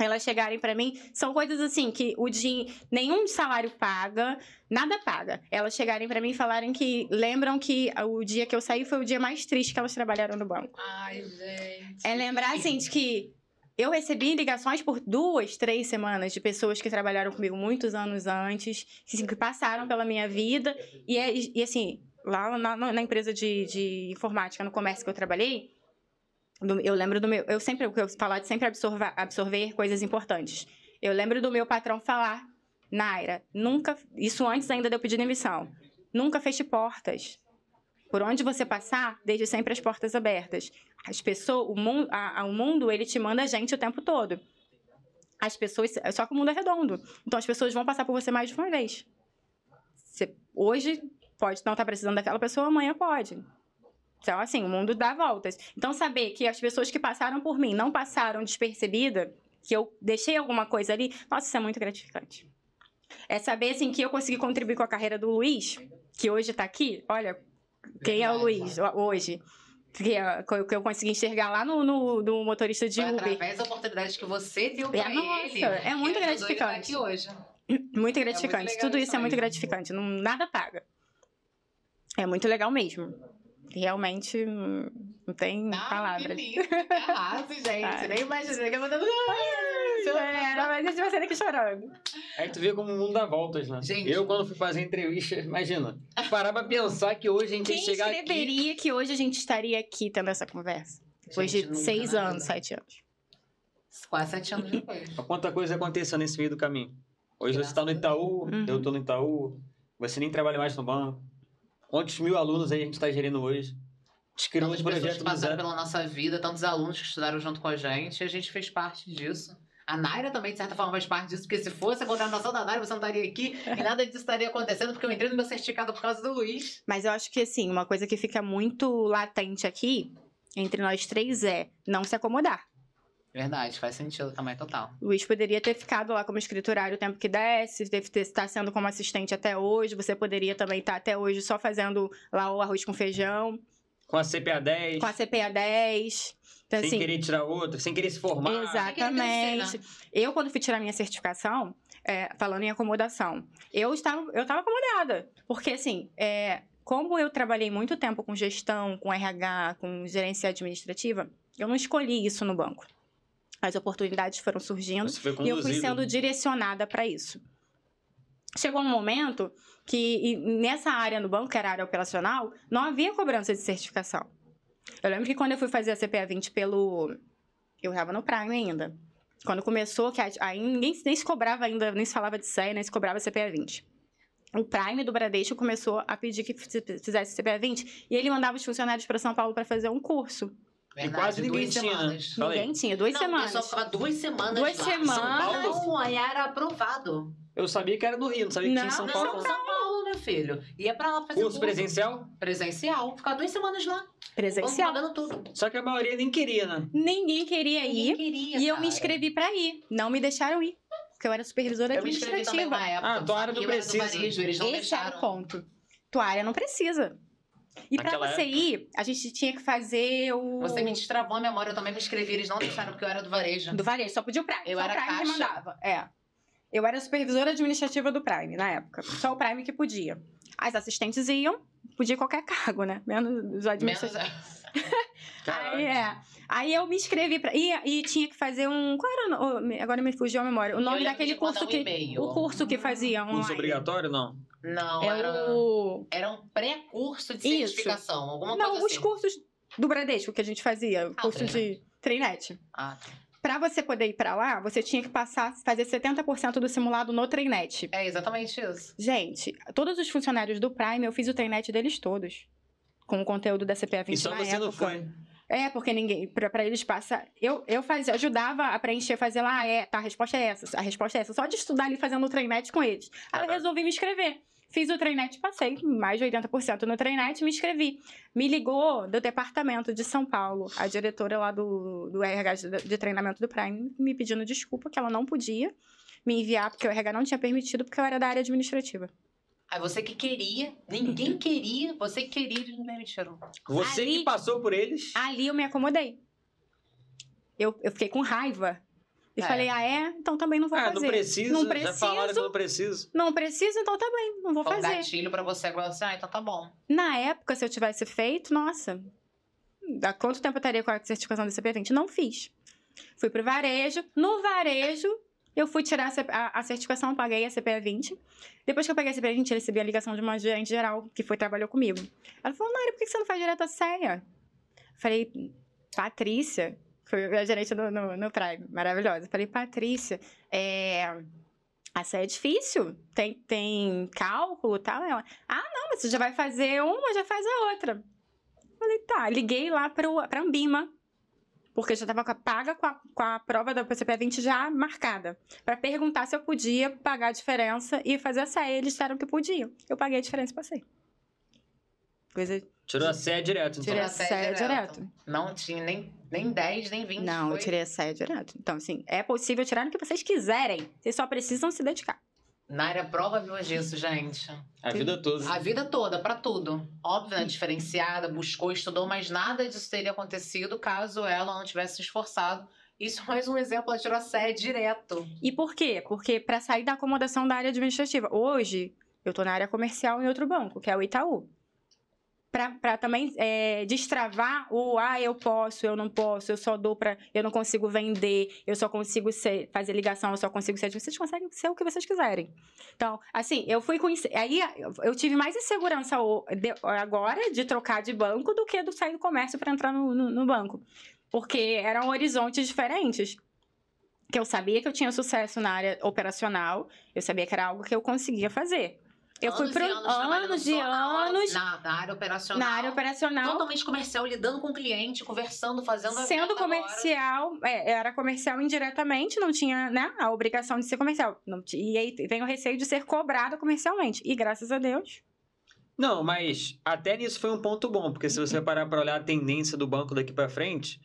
elas chegarem pra mim, são coisas assim que o din... nenhum salário paga, nada paga. Elas chegarem pra mim e falarem que lembram que o dia que eu saí foi o dia mais triste que elas trabalharam no banco. Ai, gente. É lembrar assim de que eu recebi ligações por duas, três semanas de pessoas que trabalharam comigo muitos anos antes, que, que passaram pela minha vida. E, é- e assim, lá na, na empresa de, de informática, no comércio que eu trabalhei, eu lembro do meu. Eu sempre, o que eu falar de sempre absorver, absorver coisas importantes. Eu lembro do meu patrão falar, Naira, nunca. Isso antes ainda de eu pedir demissão. Nunca feche portas. Por onde você passar, deixe sempre as portas abertas. As pessoas, o mundo, a- a- o mundo, ele te manda gente o tempo todo. As pessoas, só que o mundo é redondo. Então as pessoas vão passar por você mais de uma vez. Você, hoje pode não estar precisando daquela pessoa, amanhã pode. Então, assim, o mundo dá voltas. Então, saber que as pessoas que passaram por mim não passaram despercebida, que eu deixei alguma coisa ali, nossa, isso é muito gratificante. É saber, assim, que eu consegui contribuir com a carreira do Luiz, que hoje tá aqui. Olha, quem é o. Luiz ho- hoje? Que, é- que eu consegui enxergar lá no, no do motorista de Foi Uber. através da oportunidade que você deu É, pra nossa, ele. é muito gratificante. aqui hoje. Muito gratificante. legal Tudo isso isso é muito gratificante. Não, nada paga. É muito legal mesmo. Realmente não tem Ai, palavras. Que lindo, que arraso, *laughs* gente. Ai. Nem imaginei que eu vou dando... É, não, mas a gente vai sair daqui chorando. Aí tu vê como o mundo dá voltas, né? Gente. Eu, quando fui fazer entrevista, imagina, parar pra pensar que hoje a gente Quem ia chegar aqui... escreveria que hoje a gente estaria aqui tendo essa conversa? Depois de seis na anos, vida. sete anos. Quase sete anos depois. Quanta coisa aconteceu nesse meio do caminho. Hoje Graças você tá no Itaú, Uhum. eu tô no Itaú, você nem trabalha mais no banco. Quantos mil alunos aí a gente tá gerindo hoje? A gente criou Tantas um pessoas projeto que passaram zero. pela nossa vida, tantos alunos que estudaram junto com a gente, e a gente fez parte disso. A Naira também, de certa forma, faz parte disso, porque se fosse a contratação da Naira, você não estaria aqui e *laughs* nada disso estaria acontecendo, porque eu entrei no meu certificado por causa do Luiz. Mas eu acho que, assim, uma coisa que fica muito latente aqui, entre nós três, é não se acomodar. Verdade, faz sentido também, total. O Luiz poderia ter ficado lá como escriturário o tempo que desse, deve ter, estar sendo como assistente até hoje. Você poderia também estar até hoje só fazendo lá o arroz com feijão, Com a CPA 10, com a CPA 10. Então, sem assim, querer tirar outra, sem querer se formar. Exatamente. né? Eu, quando fui tirar minha certificação, é, falando em acomodação, eu estava, eu estava acomodada. Porque, assim, é, como eu trabalhei muito tempo com gestão, com RH, com gerência administrativa, eu não escolhi isso no banco. As oportunidades foram surgindo e eu fui sendo direcionada para isso. Chegou um momento que nessa área no banco, que era a área operacional, não havia cobrança de certificação. Eu lembro que quando eu fui fazer a CPA 20 pelo. Eu estava no Prime ainda. Quando começou, que aí ninguém nem se cobrava ainda, nem se falava de CEA, nem se cobrava CPA 20. O Prime do Bradesco começou a pedir que fiz- fizesse CPA 20 e ele mandava os funcionários para São Paulo para fazer um curso. E quase ninguém duas tinha, né? semanas. Ninguém tinha, duas não, semanas. Pessoal ficava duas semanas Duas lá. semanas. São Paulo, não, aí era aprovado. Eu sabia que era do Rio, não sabia que tinha em Não, São Não, Paulo. São Paulo, meu filho. Ia pra lá fazer Curso presencial? Presencial. Ficar duas semanas lá. Presencial. Pagando tudo. Só que a maioria nem queria, né? Ninguém queria Ninguém ir. queria, E eu cara. me inscrevi pra ir. Não me deixaram ir. Porque eu era supervisora Eu me inscrevi também administrativa. na época. Ah, tua área não Eu era precisa. varejo, eles não Esse era deixaram. o ponto. Tua área não precisa. E pra Naquela você época. ir, a gente tinha que fazer o. Você me destravou a memória, eu também me inscrevi, eles não deixaram porque eu era do varejo. Do varejo, só podia o Prime. Eu só era o Prime que caixa. mandava. É. Eu era supervisora administrativa do Prime na época. Só o Prime que podia. As assistentes iam, podia qualquer cargo, né? Menos os Menos... administrativos. *laughs* Caralho. Aí é. Aí eu me inscrevi pra. E, e tinha que fazer um. Qual era o nome? Agora me fugiu a memória. O nome daquele curso um que. O curso que fazia online. Curso obrigatório, não? Não, É era... o. era um pré-curso de Isso. certificação, alguma Não, coisa os assim. cursos do Bradesco que a gente fazia. O Ah, curso Treinet. de Treinet. Ah, tá. Pra você poder ir pra lá, você tinha que passar, fazer 70% do simulado no Treinet. É exatamente isso. Gente, todos os funcionários do Prime, eu fiz o Treinet deles todos. Com o conteúdo da CPA 20 E só na você não época. foi. É, porque ninguém, pra, pra eles passar. Eu, eu fazia, ajudava a preencher, fazer lá, ah, é, tá, a resposta é essa, a resposta é essa. Só de estudar ali fazendo o Treinet com eles. Aí eu resolvi me inscrever. Fiz o Treinet, passei mais de 80% no Treinet, me inscrevi. Me ligou do departamento de São Paulo, a diretora lá do, do RH de, de treinamento do Prime, me pedindo desculpa que ela não podia me enviar, porque o RH não tinha permitido, porque eu era da área administrativa. Aí você que queria, ninguém queria, você que queria, eles não permitiram. Você Ali- que passou por eles. Ali eu me acomodei. Eu, eu fiquei com raiva. E É. falei, ah, é? Então também não vou ah, fazer. não preciso. Não Já preciso. falaram que eu não preciso. Não preciso, então tá bem, não vou Foi um fazer. gatilho pra você, agora você, ah, então tá bom. Na época, se eu tivesse feito, nossa, há quanto tempo eu estaria com a certificação do CP20? Não fiz. Fui pro varejo. No varejo, eu fui tirar a, a- certificação, paguei a CPA 20. Depois que eu paguei a CPA 20, eu recebi a ligação de uma gerente geral que foi trabalhou comigo. Ela falou, Naira, por que você não faz direto a CEA? Falei, Patrícia, foi a gerente no, no, no Prime, maravilhosa. Falei, Patrícia, é, a CEA é difícil, tem, tem cálculo e tal. Ela, ah, não, mas você já vai fazer uma, já faz a outra. Falei, tá, liguei lá pro, pra Ambima, porque já estava paga com a, com a prova da PCP 20 já marcada, para perguntar se eu podia pagar a diferença e fazer a CEA. Eles disseram que podiam. Eu paguei a diferença e passei. Coisa. Tirou a sé direto, então. Tirei a CEA direto. Não tinha nem, nem 10, nem 20. Não, foi? eu tirei a CEA direto. Então, assim, é possível tirar o que vocês quiserem. Vocês só precisam se dedicar. Naira prova viu disso, gente. A vida toda. A vida toda, pra tudo. Óbvio, né? diferenciada, buscou, estudou, mas nada disso teria acontecido caso ela não tivesse se esforçado. Isso é mais um exemplo, ela tirou a série direto. E por quê? Porque para sair da acomodação da área administrativa. Hoje, eu tô na área comercial em outro banco, que é o Itaú. Para também é, destravar o ah, eu posso, eu não posso, eu só dou para. Eu não consigo vender, eu só consigo ser, fazer ligação, eu só consigo ser. Vocês conseguem ser o que vocês quiserem. Então, assim, eu fui com. Aí eu- tive mais insegurança agora de trocar de banco do que do sair do comércio para entrar no, no- no banco. Porque eram horizontes diferentes que eu sabia que eu tinha sucesso na área operacional, eu sabia que era algo que eu conseguia fazer. Eu fui Anos para e anos anos e anos Na, na área operacional. na área operacional, Totalmente comercial, lidando com o cliente, conversando, fazendo a sendo comercial, é, era comercial indiretamente, não tinha né, a obrigação de ser comercial. Não e aí vem o receio de ser cobrado comercialmente. E graças a Deus, Não, mas até nisso foi um ponto bom, porque se você parar pra olhar a tendência do banco daqui pra frente,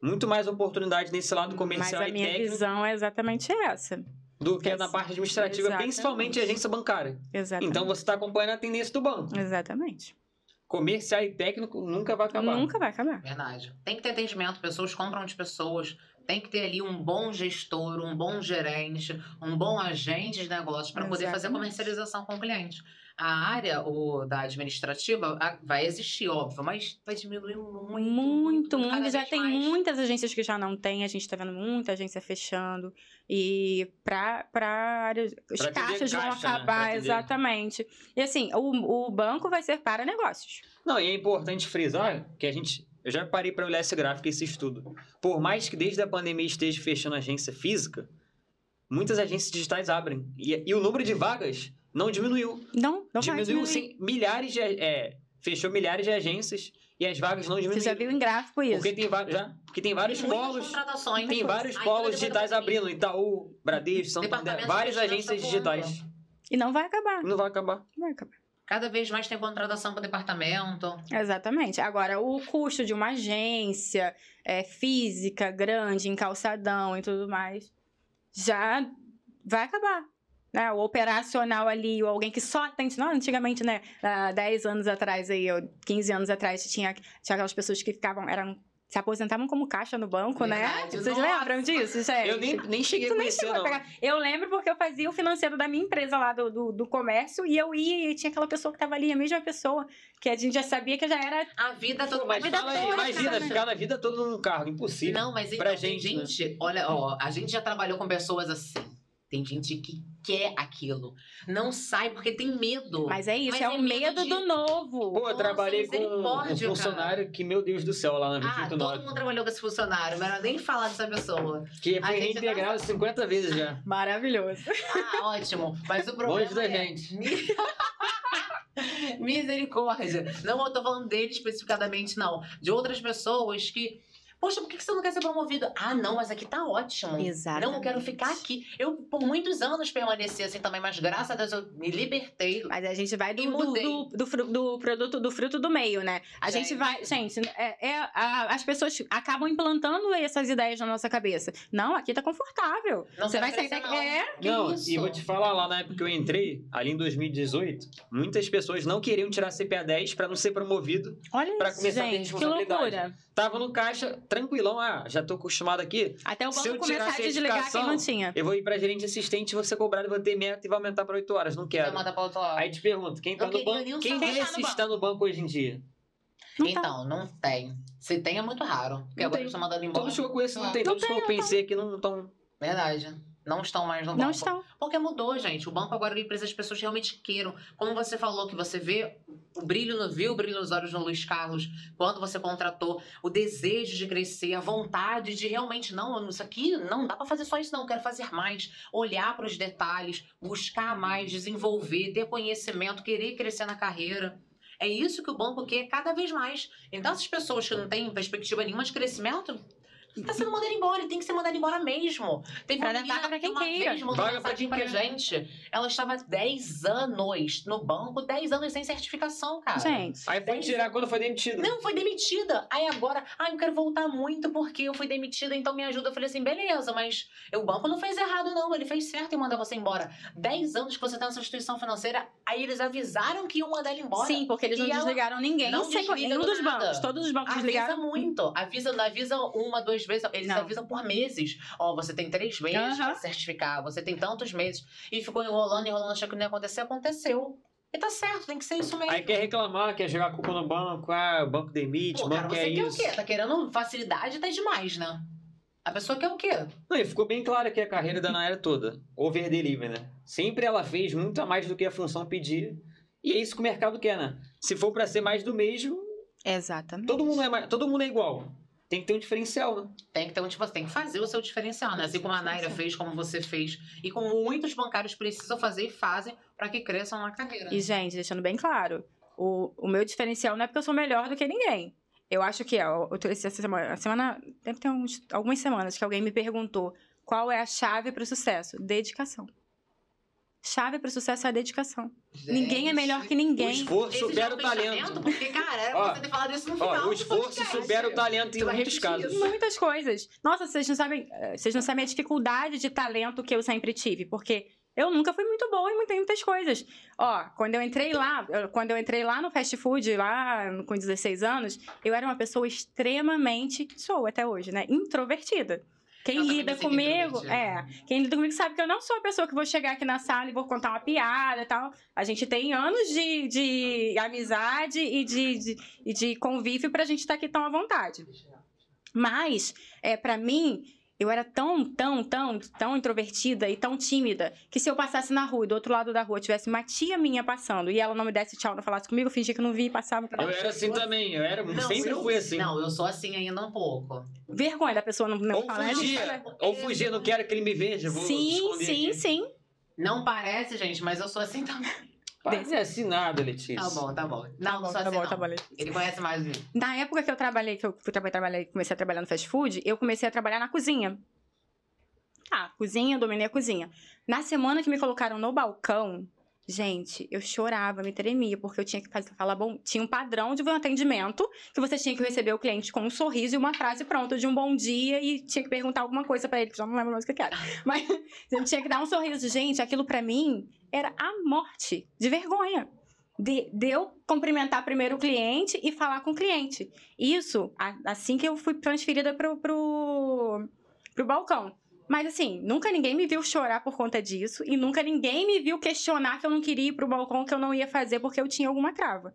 muito mais oportunidade nesse lado mas comercial a e minha técnico visão é exatamente essa. Do que na parte administrativa, Exatamente. principalmente agência bancária. Exatamente. Então você está acompanhando a tendência do banco. Exatamente. Comercial e técnico nunca vai acabar. Nunca vai acabar. Verdade. Tem que ter atendimento, pessoas compram de pessoas. Tem que ter ali um bom gestor, um bom gerente, um bom agente de negócios para poder fazer comercialização com o cliente. A área o, da administrativa a- vai existir, óbvio, mas vai diminuir muito. Muito, muito. Já tem mais. muitas agências que já não tem, a gente tá vendo muita agência fechando. E pra, pra área. Os Pra caixas vão caixa, né? Acabar, atender. exatamente. E assim, o, o banco vai ser para negócios. Não, e é importante frisar que a gente. Eu já parei para olhar esse gráfico esse estudo. Por mais que desde a pandemia esteja fechando agência física, muitas agências digitais abrem. E, e o número de vagas não diminuiu. Não, não vai diminuiu diminuir. sim, milhares de. É, fechou milhares de agências e as vagas não Você diminuíram. já viu em gráfico isso? Porque tem, já, porque tem vários Tem polos. contratações. Tem vários Ainda polos digitais abrindo. Itaú, Bradesco, Santander, várias agências voando. digitais. E não vai acabar. Não vai acabar. Não vai acabar. Cada vez mais tem contratação para o departamento. Exatamente. Agora, o custo de uma agência é, física, grande, em calçadão e tudo mais, já vai acabar. Né? O operacional ali, ou alguém que só atende. Não, antigamente, né? Há 10 anos atrás, aí, ou 15 anos atrás, tinha, tinha aquelas pessoas que ficavam. eram se aposentavam como caixa no banco, né? Verdade. Vocês Nossa. lembram disso, gente? Eu nem, nem cheguei a nem conhecer, chegou a pegar. Eu lembro porque eu fazia o financeiro da minha empresa lá do, do, do comércio e eu ia e tinha aquela pessoa que tava ali, a mesma pessoa, que a gente já sabia que já era. A vida toda. Mas vida fala aí, toda, imagina, cara. ficar na vida toda num carro, impossível. Não, mas então, Pra tem gente, né? gente, olha, ó, a gente já trabalhou com pessoas assim. Tem gente que quer aquilo. Não sai porque tem medo. Mas é isso, Mas é é o medo medo de- do novo. Pô, eu Nossa, trabalhei com um funcionário que, meu Deus do céu, lá na Ah, todo 289. mundo trabalhou com esse funcionário, melhor nem falar dessa pessoa. Que A foi gente reintegrado 50 vezes já. Maravilhoso. Ah, ótimo. Mas o problema Longe da é... gente. Mi- *laughs* Misericórdia. Não, eu tô falando dele especificadamente, não. De outras pessoas que. Poxa, por que você não quer ser promovido? Ah, não, mas aqui tá ótimo. Exatamente. Não, eu quero ficar aqui. Eu, por muitos anos, permaneci assim também, mas graças a Deus eu me libertei. Mas a gente vai do, do, do, do do produto, do fruto do meio, né? A gente, Gente. vai. Gente, é, é- a- as pessoas acabam implantando essas ideias na nossa cabeça. Não, aqui tá confortável. Não Você quero vai sair daqui. não. É. Não, e vou te falar lá na época que eu entrei, ali em 2018, muitas pessoas não queriam tirar CPA 10 pra não ser promovido. Olha Pra isso, começar a ter gente. Que responsabilidade. loucura. Tava no caixa, tranquilão, ah, já tô acostumado aqui. Até o banco eu começar a desligar quem não tinha. Eu vou ir pra gerente assistente, vou ser cobrado, vou ter meta e vai aumentar pra 8 horas. Não Não quero. manda pra outro lado. Aí te pergunto, quem tá Não no queria banco? Quem desses no está no banco hoje em dia? Não tá. então, não tem. Se tem, é muito raro. Porque Não agora tem. estão mandando embora. Todos que eu conheço não Ah. tem. Não Todos que eu não pensei que não estão. Verdade. Não estão mais no banco. Não estão. Porque mudou, gente. O banco agora ele precisa que as pessoas realmente queiram. Como você falou, que você vê o brilho no viu o brilho nos olhos do Luiz Carlos quando você contratou, o desejo de crescer, a vontade de realmente não, isso aqui não dá pra fazer só isso não, eu quero fazer mais, olhar para os detalhes, buscar mais, desenvolver, ter conhecimento, querer crescer na carreira. É isso que o banco quer cada vez mais. Então essas pessoas que não têm perspectiva nenhuma de crescimento, tá sendo mandado embora, e tem que ser mandado embora mesmo. Tem Pra vaga pra que quem queira. vez mandou Vaga pra mensagem quem pra queira. gente. Ela estava 10 anos no banco, 10 anos sem certificação, cara. Gente. Aí foi tirar quando foi demitido. Não, foi demitida. Aí agora, ah, eu quero voltar muito porque eu fui demitida, então me ajuda. Eu falei assim, beleza, mas o banco não fez errado, não. Ele fez certo em mandar você embora. 10 anos que você tá nessa instituição financeira, aí eles avisaram que iam mandar ele embora. Sim, porque eles não desligaram ninguém. não Sem- desliga nenhum do dos nada. bancos. Todos os bancos Avisa desligaram. muito. Avisa, avisa uma, duas vezes. Eles Não. avisam por meses. Ó, você tem três meses Aham. pra certificar. Você tem tantos meses. E ficou enrolando, enrolando, achando que não ia acontecer. Aconteceu. E tá certo, tem que ser isso mesmo. Aí quer reclamar, quer jogar a culpa no banco, ah, o banco demite, Pô, o cara, banco você é quer isso. o quê? Tá querendo facilidade, tá demais, né? A pessoa quer o quê? Não, e ficou bem claro que a carreira da Nayara toda, over delivery, né? Sempre ela fez muito a mais do que a função pedia. E é isso que o mercado quer, né? Se for pra ser mais do mesmo, Exatamente. todo mundo é, todo mundo é igual. Tem que ter um diferencial, né? Tem que ter um tipo, você tem que fazer o seu diferencial, né? Assim como a Naira fez, como você fez. E como muitos bancários precisam fazer e fazem pra que cresçam na carreira. E, gente, deixando bem claro, o, o meu diferencial não é porque eu sou melhor do que ninguém. Eu acho que, ó, eu essa semana, a semana, deve ter uns- algumas semanas que alguém me perguntou qual é a chave para o sucesso. Dedicação. Chave para o sucesso é a dedicação. Ninguém é melhor que O ninguém. esforço Esse supera o talento. Porque, cara, Ó, você ter falado isso no final. Ó, o esforço supera o talento em muitos casos. Muitas coisas. Nossa, vocês não sabem, eh, vocês não sabem a dificuldade de talento que eu sempre tive, porque eu nunca fui muito boa em muitas, coisas. Ó, quando eu entrei lá, quando eu entrei lá no fast food, lá com 16 anos, eu era uma pessoa extremamente, sou até hoje, né, introvertida. Quem Eu lida sinto comigo, é, quem lida comigo sabe que eu não sou a pessoa que vou chegar aqui na sala e vou contar uma piada e tal. A gente tem anos de, de amizade e de, de, e de convívio pra gente estar aqui tão à vontade. Mas, é, para mim, eu era tão, tão, tão, tão introvertida e tão tímida que se eu passasse na rua e do outro lado da rua tivesse uma tia minha passando e ela não me desse tchau, não falasse comigo, eu fingia que não vi e passava. Eu era assim também, eu era, Não, sempre eu- fui assim. Não, eu sou assim ainda um pouco. Vergonha da pessoa não, não ou falar. fugia, ou fugia, não quero que ele me veja, vou Sim, sim, aqui. sim. Não parece, gente, mas eu sou assim também. Parece assim nada, Letícia. Tá bom, tá bom. Não, não sou tá assim, bom, tá bom. Ele conhece mais Na época que eu trabalhei, que eu fui trabalhar, trabalhei- comecei a trabalhar no fast food, eu comecei a trabalhar na cozinha. Ah, cozinha, dominei a cozinha. Na semana que me colocaram no balcão, gente, eu chorava, me tremia, porque eu tinha que fazer, falar bom. Tinha um padrão de um atendimento que você tinha que receber o cliente com um sorriso e uma frase pronta de um bom dia e tinha que perguntar alguma coisa pra ele, que eu já não lembro mais o que era. *laughs* Mas você tinha que dar um sorriso. Gente, aquilo pra mim era a morte de vergonha. De, de eu cumprimentar primeiro o cliente e falar com o cliente. Isso, assim que eu fui transferida pro, pro, pro balcão. Mas assim, nunca ninguém me viu chorar por conta disso e nunca ninguém me viu questionar que eu não queria ir pro balcão, que eu não ia fazer porque eu tinha alguma trava.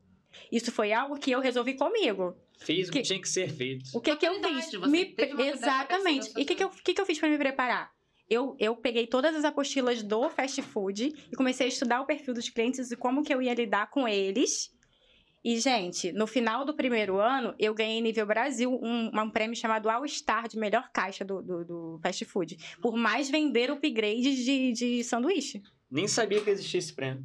Isso foi algo que eu resolvi comigo. Fiz o que tinha que ser feito. O que que eu fiz? você Me Exatamente. E o que que eu, que que eu fiz pra me preparar? Eu, eu peguei todas as apostilas do fast food e comecei a estudar o perfil dos clientes e como que eu ia lidar com eles. E, gente, no final do primeiro ano, eu ganhei nível Brasil um, um prêmio chamado All Star de melhor caixa do, do, do fast food. Por mais vender upgrades de, de sanduíche. Nem sabia que existia esse prêmio.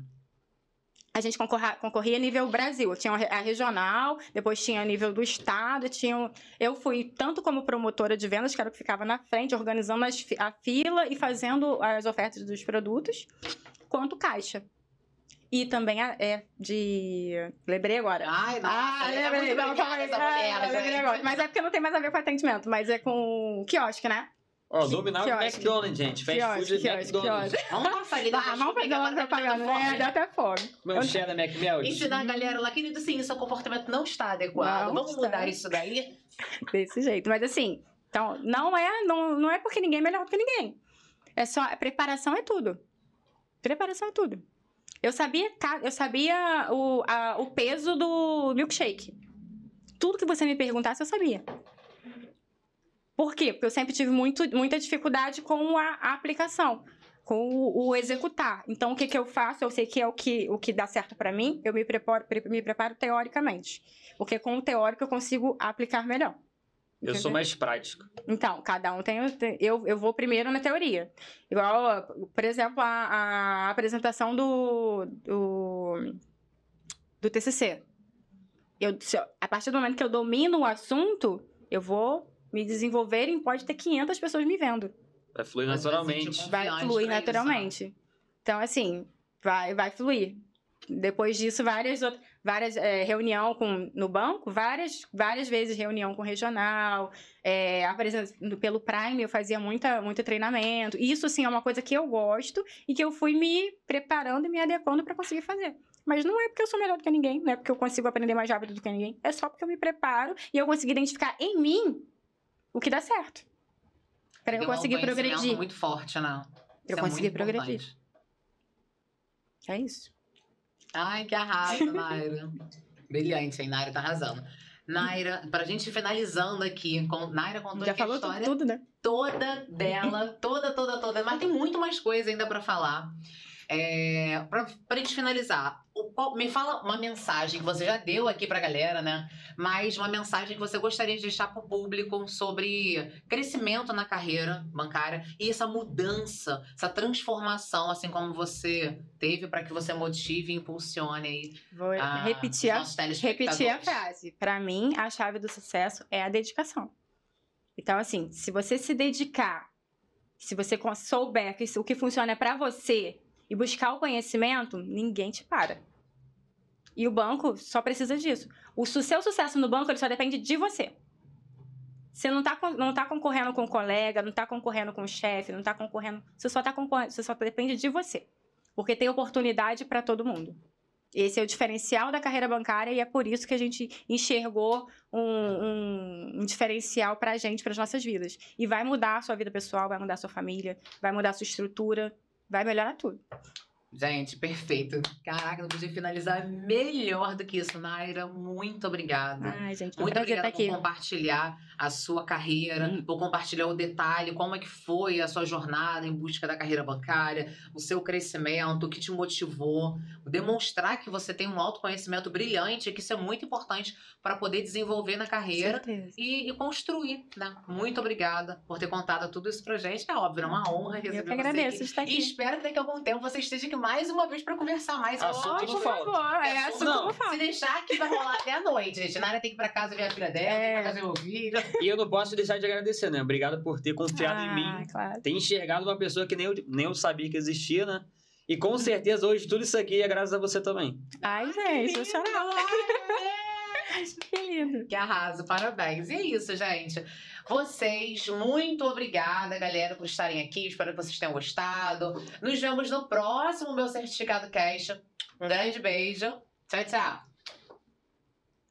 A gente concorra, concorria nível Brasil. Tinha a regional, depois tinha nível do estado, tinha. Eu fui tanto como promotora de vendas, que era o que ficava na frente, organizando as a fila e fazendo as ofertas dos produtos, quanto caixa. E também a, é de. Lembrei agora. Ai, nossa. Ah, é lembrei, muito não, obrigada, essa Ah, lembrei gente. agora. Mas é porque não tem mais a ver com atendimento, mas é com quiosque, né? Ó, dominava o quiosque. McDonald's, gente. Fast food Quiosque, é quiosque, McDonald's. quiosque. Vamos passar ali. Ah, vamos fazer uma propaganda, né? Deu até fome. Meu cheddar McMelt. Ensinar a galera lá, querido, sim, seu comportamento não está adequado. Não Vamos está. mudar isso daí. Desse jeito. Mas assim, então, não é, não, não é porque ninguém é melhor do que ninguém. É só, a preparação é tudo. Preparação é tudo. Eu sabia, eu sabia o, a- o peso do milkshake. tudo que você me perguntasse, eu sabia. Por quê? Porque eu sempre tive muito, muita dificuldade com a, a aplicação, com o, o, executar. Então, o que, que eu faço? Eu sei que é o que, o que dá certo para mim, eu me preparo, me preparo teoricamente. Porque com o teórico eu consigo aplicar melhor. Eu sou mais prático. Então, cada um tem. Eu, eu vou primeiro na teoria. Igual, por exemplo, a, a apresentação do, do, do TCC. Eu, eu, a partir do momento que eu domino o assunto, eu vou me desenvolver e pode ter 500 pessoas me vendo. Vai fluir naturalmente. Vai fluir naturalmente. Isso, então, assim, vai, vai fluir. Depois disso, várias outras, várias é, reunião com no banco, várias, várias vezes reunião com regional, é, pelo Prime eu fazia muita, muito treinamento. Isso assim é uma coisa que eu gosto e que eu fui me preparando e me adequando para conseguir fazer. Mas não é porque eu sou melhor do que ninguém, não é porque eu consigo aprender mais rápido do que ninguém. É só porque eu me preparo e eu consigo identificar em mim o que dá certo. Para eu conseguir um progredir. muito forte, né? Pra eu é conseguir progredir. É isso. Ai, que arraso, Naira. Brilhante, hein? Naira tá arrasando. Naira, pra gente finalizando aqui, com, Naira contou Já falou a história tudo, né? toda dela, toda, toda, toda, mas tem muito mais coisa ainda para falar. É, para a gente finalizar, o, me fala uma mensagem que você já deu aqui para a galera, né? Mas uma mensagem que você gostaria de deixar para o público sobre crescimento na carreira bancária e essa mudança, essa transformação, assim como você teve, para que você motive e impulsione aí. Vou a, repetir, a, repetir a frase. Para mim, a chave do sucesso é a dedicação. Então, assim, se você se dedicar, se você souber que o que funciona para você e buscar o conhecimento, ninguém te para. E o banco só precisa disso. O seu sucesso no banco ele só depende de você. Você não está não tá concorrendo com o colega, não está concorrendo com o chefe, não está concorrendo. Você só tá concorrendo, você só depende de você. Porque tem oportunidade para todo mundo. Esse é o diferencial da carreira bancária e é por isso que a gente enxergou um, um, um diferencial para a gente, para as nossas vidas. E vai mudar a sua vida pessoal, vai mudar a sua família, vai mudar a sua estrutura, vai melhorar tudo. Gente, perfeito. Caraca, não podia finalizar melhor do que isso, Naira. Muito obrigada. Ai, gente, muito obrigada por compartilhar a sua carreira, hum. por compartilhar o detalhe, como é que foi a sua jornada em busca da carreira bancária, o seu crescimento, o que te motivou, demonstrar que você tem um autoconhecimento brilhante, que isso é muito importante para poder desenvolver na carreira e, e, construir, né? Muito obrigada por ter contado tudo isso pra gente. É óbvio, é uma honra receber Eu que agradeço você estar aqui. E espero que daqui a algum tempo você esteja aqui mais uma vez para conversar mais. Assunto por favor, é assunto não. Se deixar aqui vai rolar até a noite, gente. Nara tem que ir pra casa ver a filha dela, é. tem que fazer o vídeo. E eu não posso deixar de agradecer, né? Obrigado por ter confiado ah, em mim. Claro. Ter enxergado uma pessoa que nem eu, nem eu sabia que existia, né? E com certeza hoje tudo isso aqui é graças a você também. Ai, gente, eu chorar. Que lindo. Que arraso, parabéns. E é isso, gente. Vocês, muito obrigada, galera, por estarem aqui. Espero que vocês tenham gostado. Nos vemos no próximo Meu Certificado Cash. Um grande beijo. Tchau, tchau.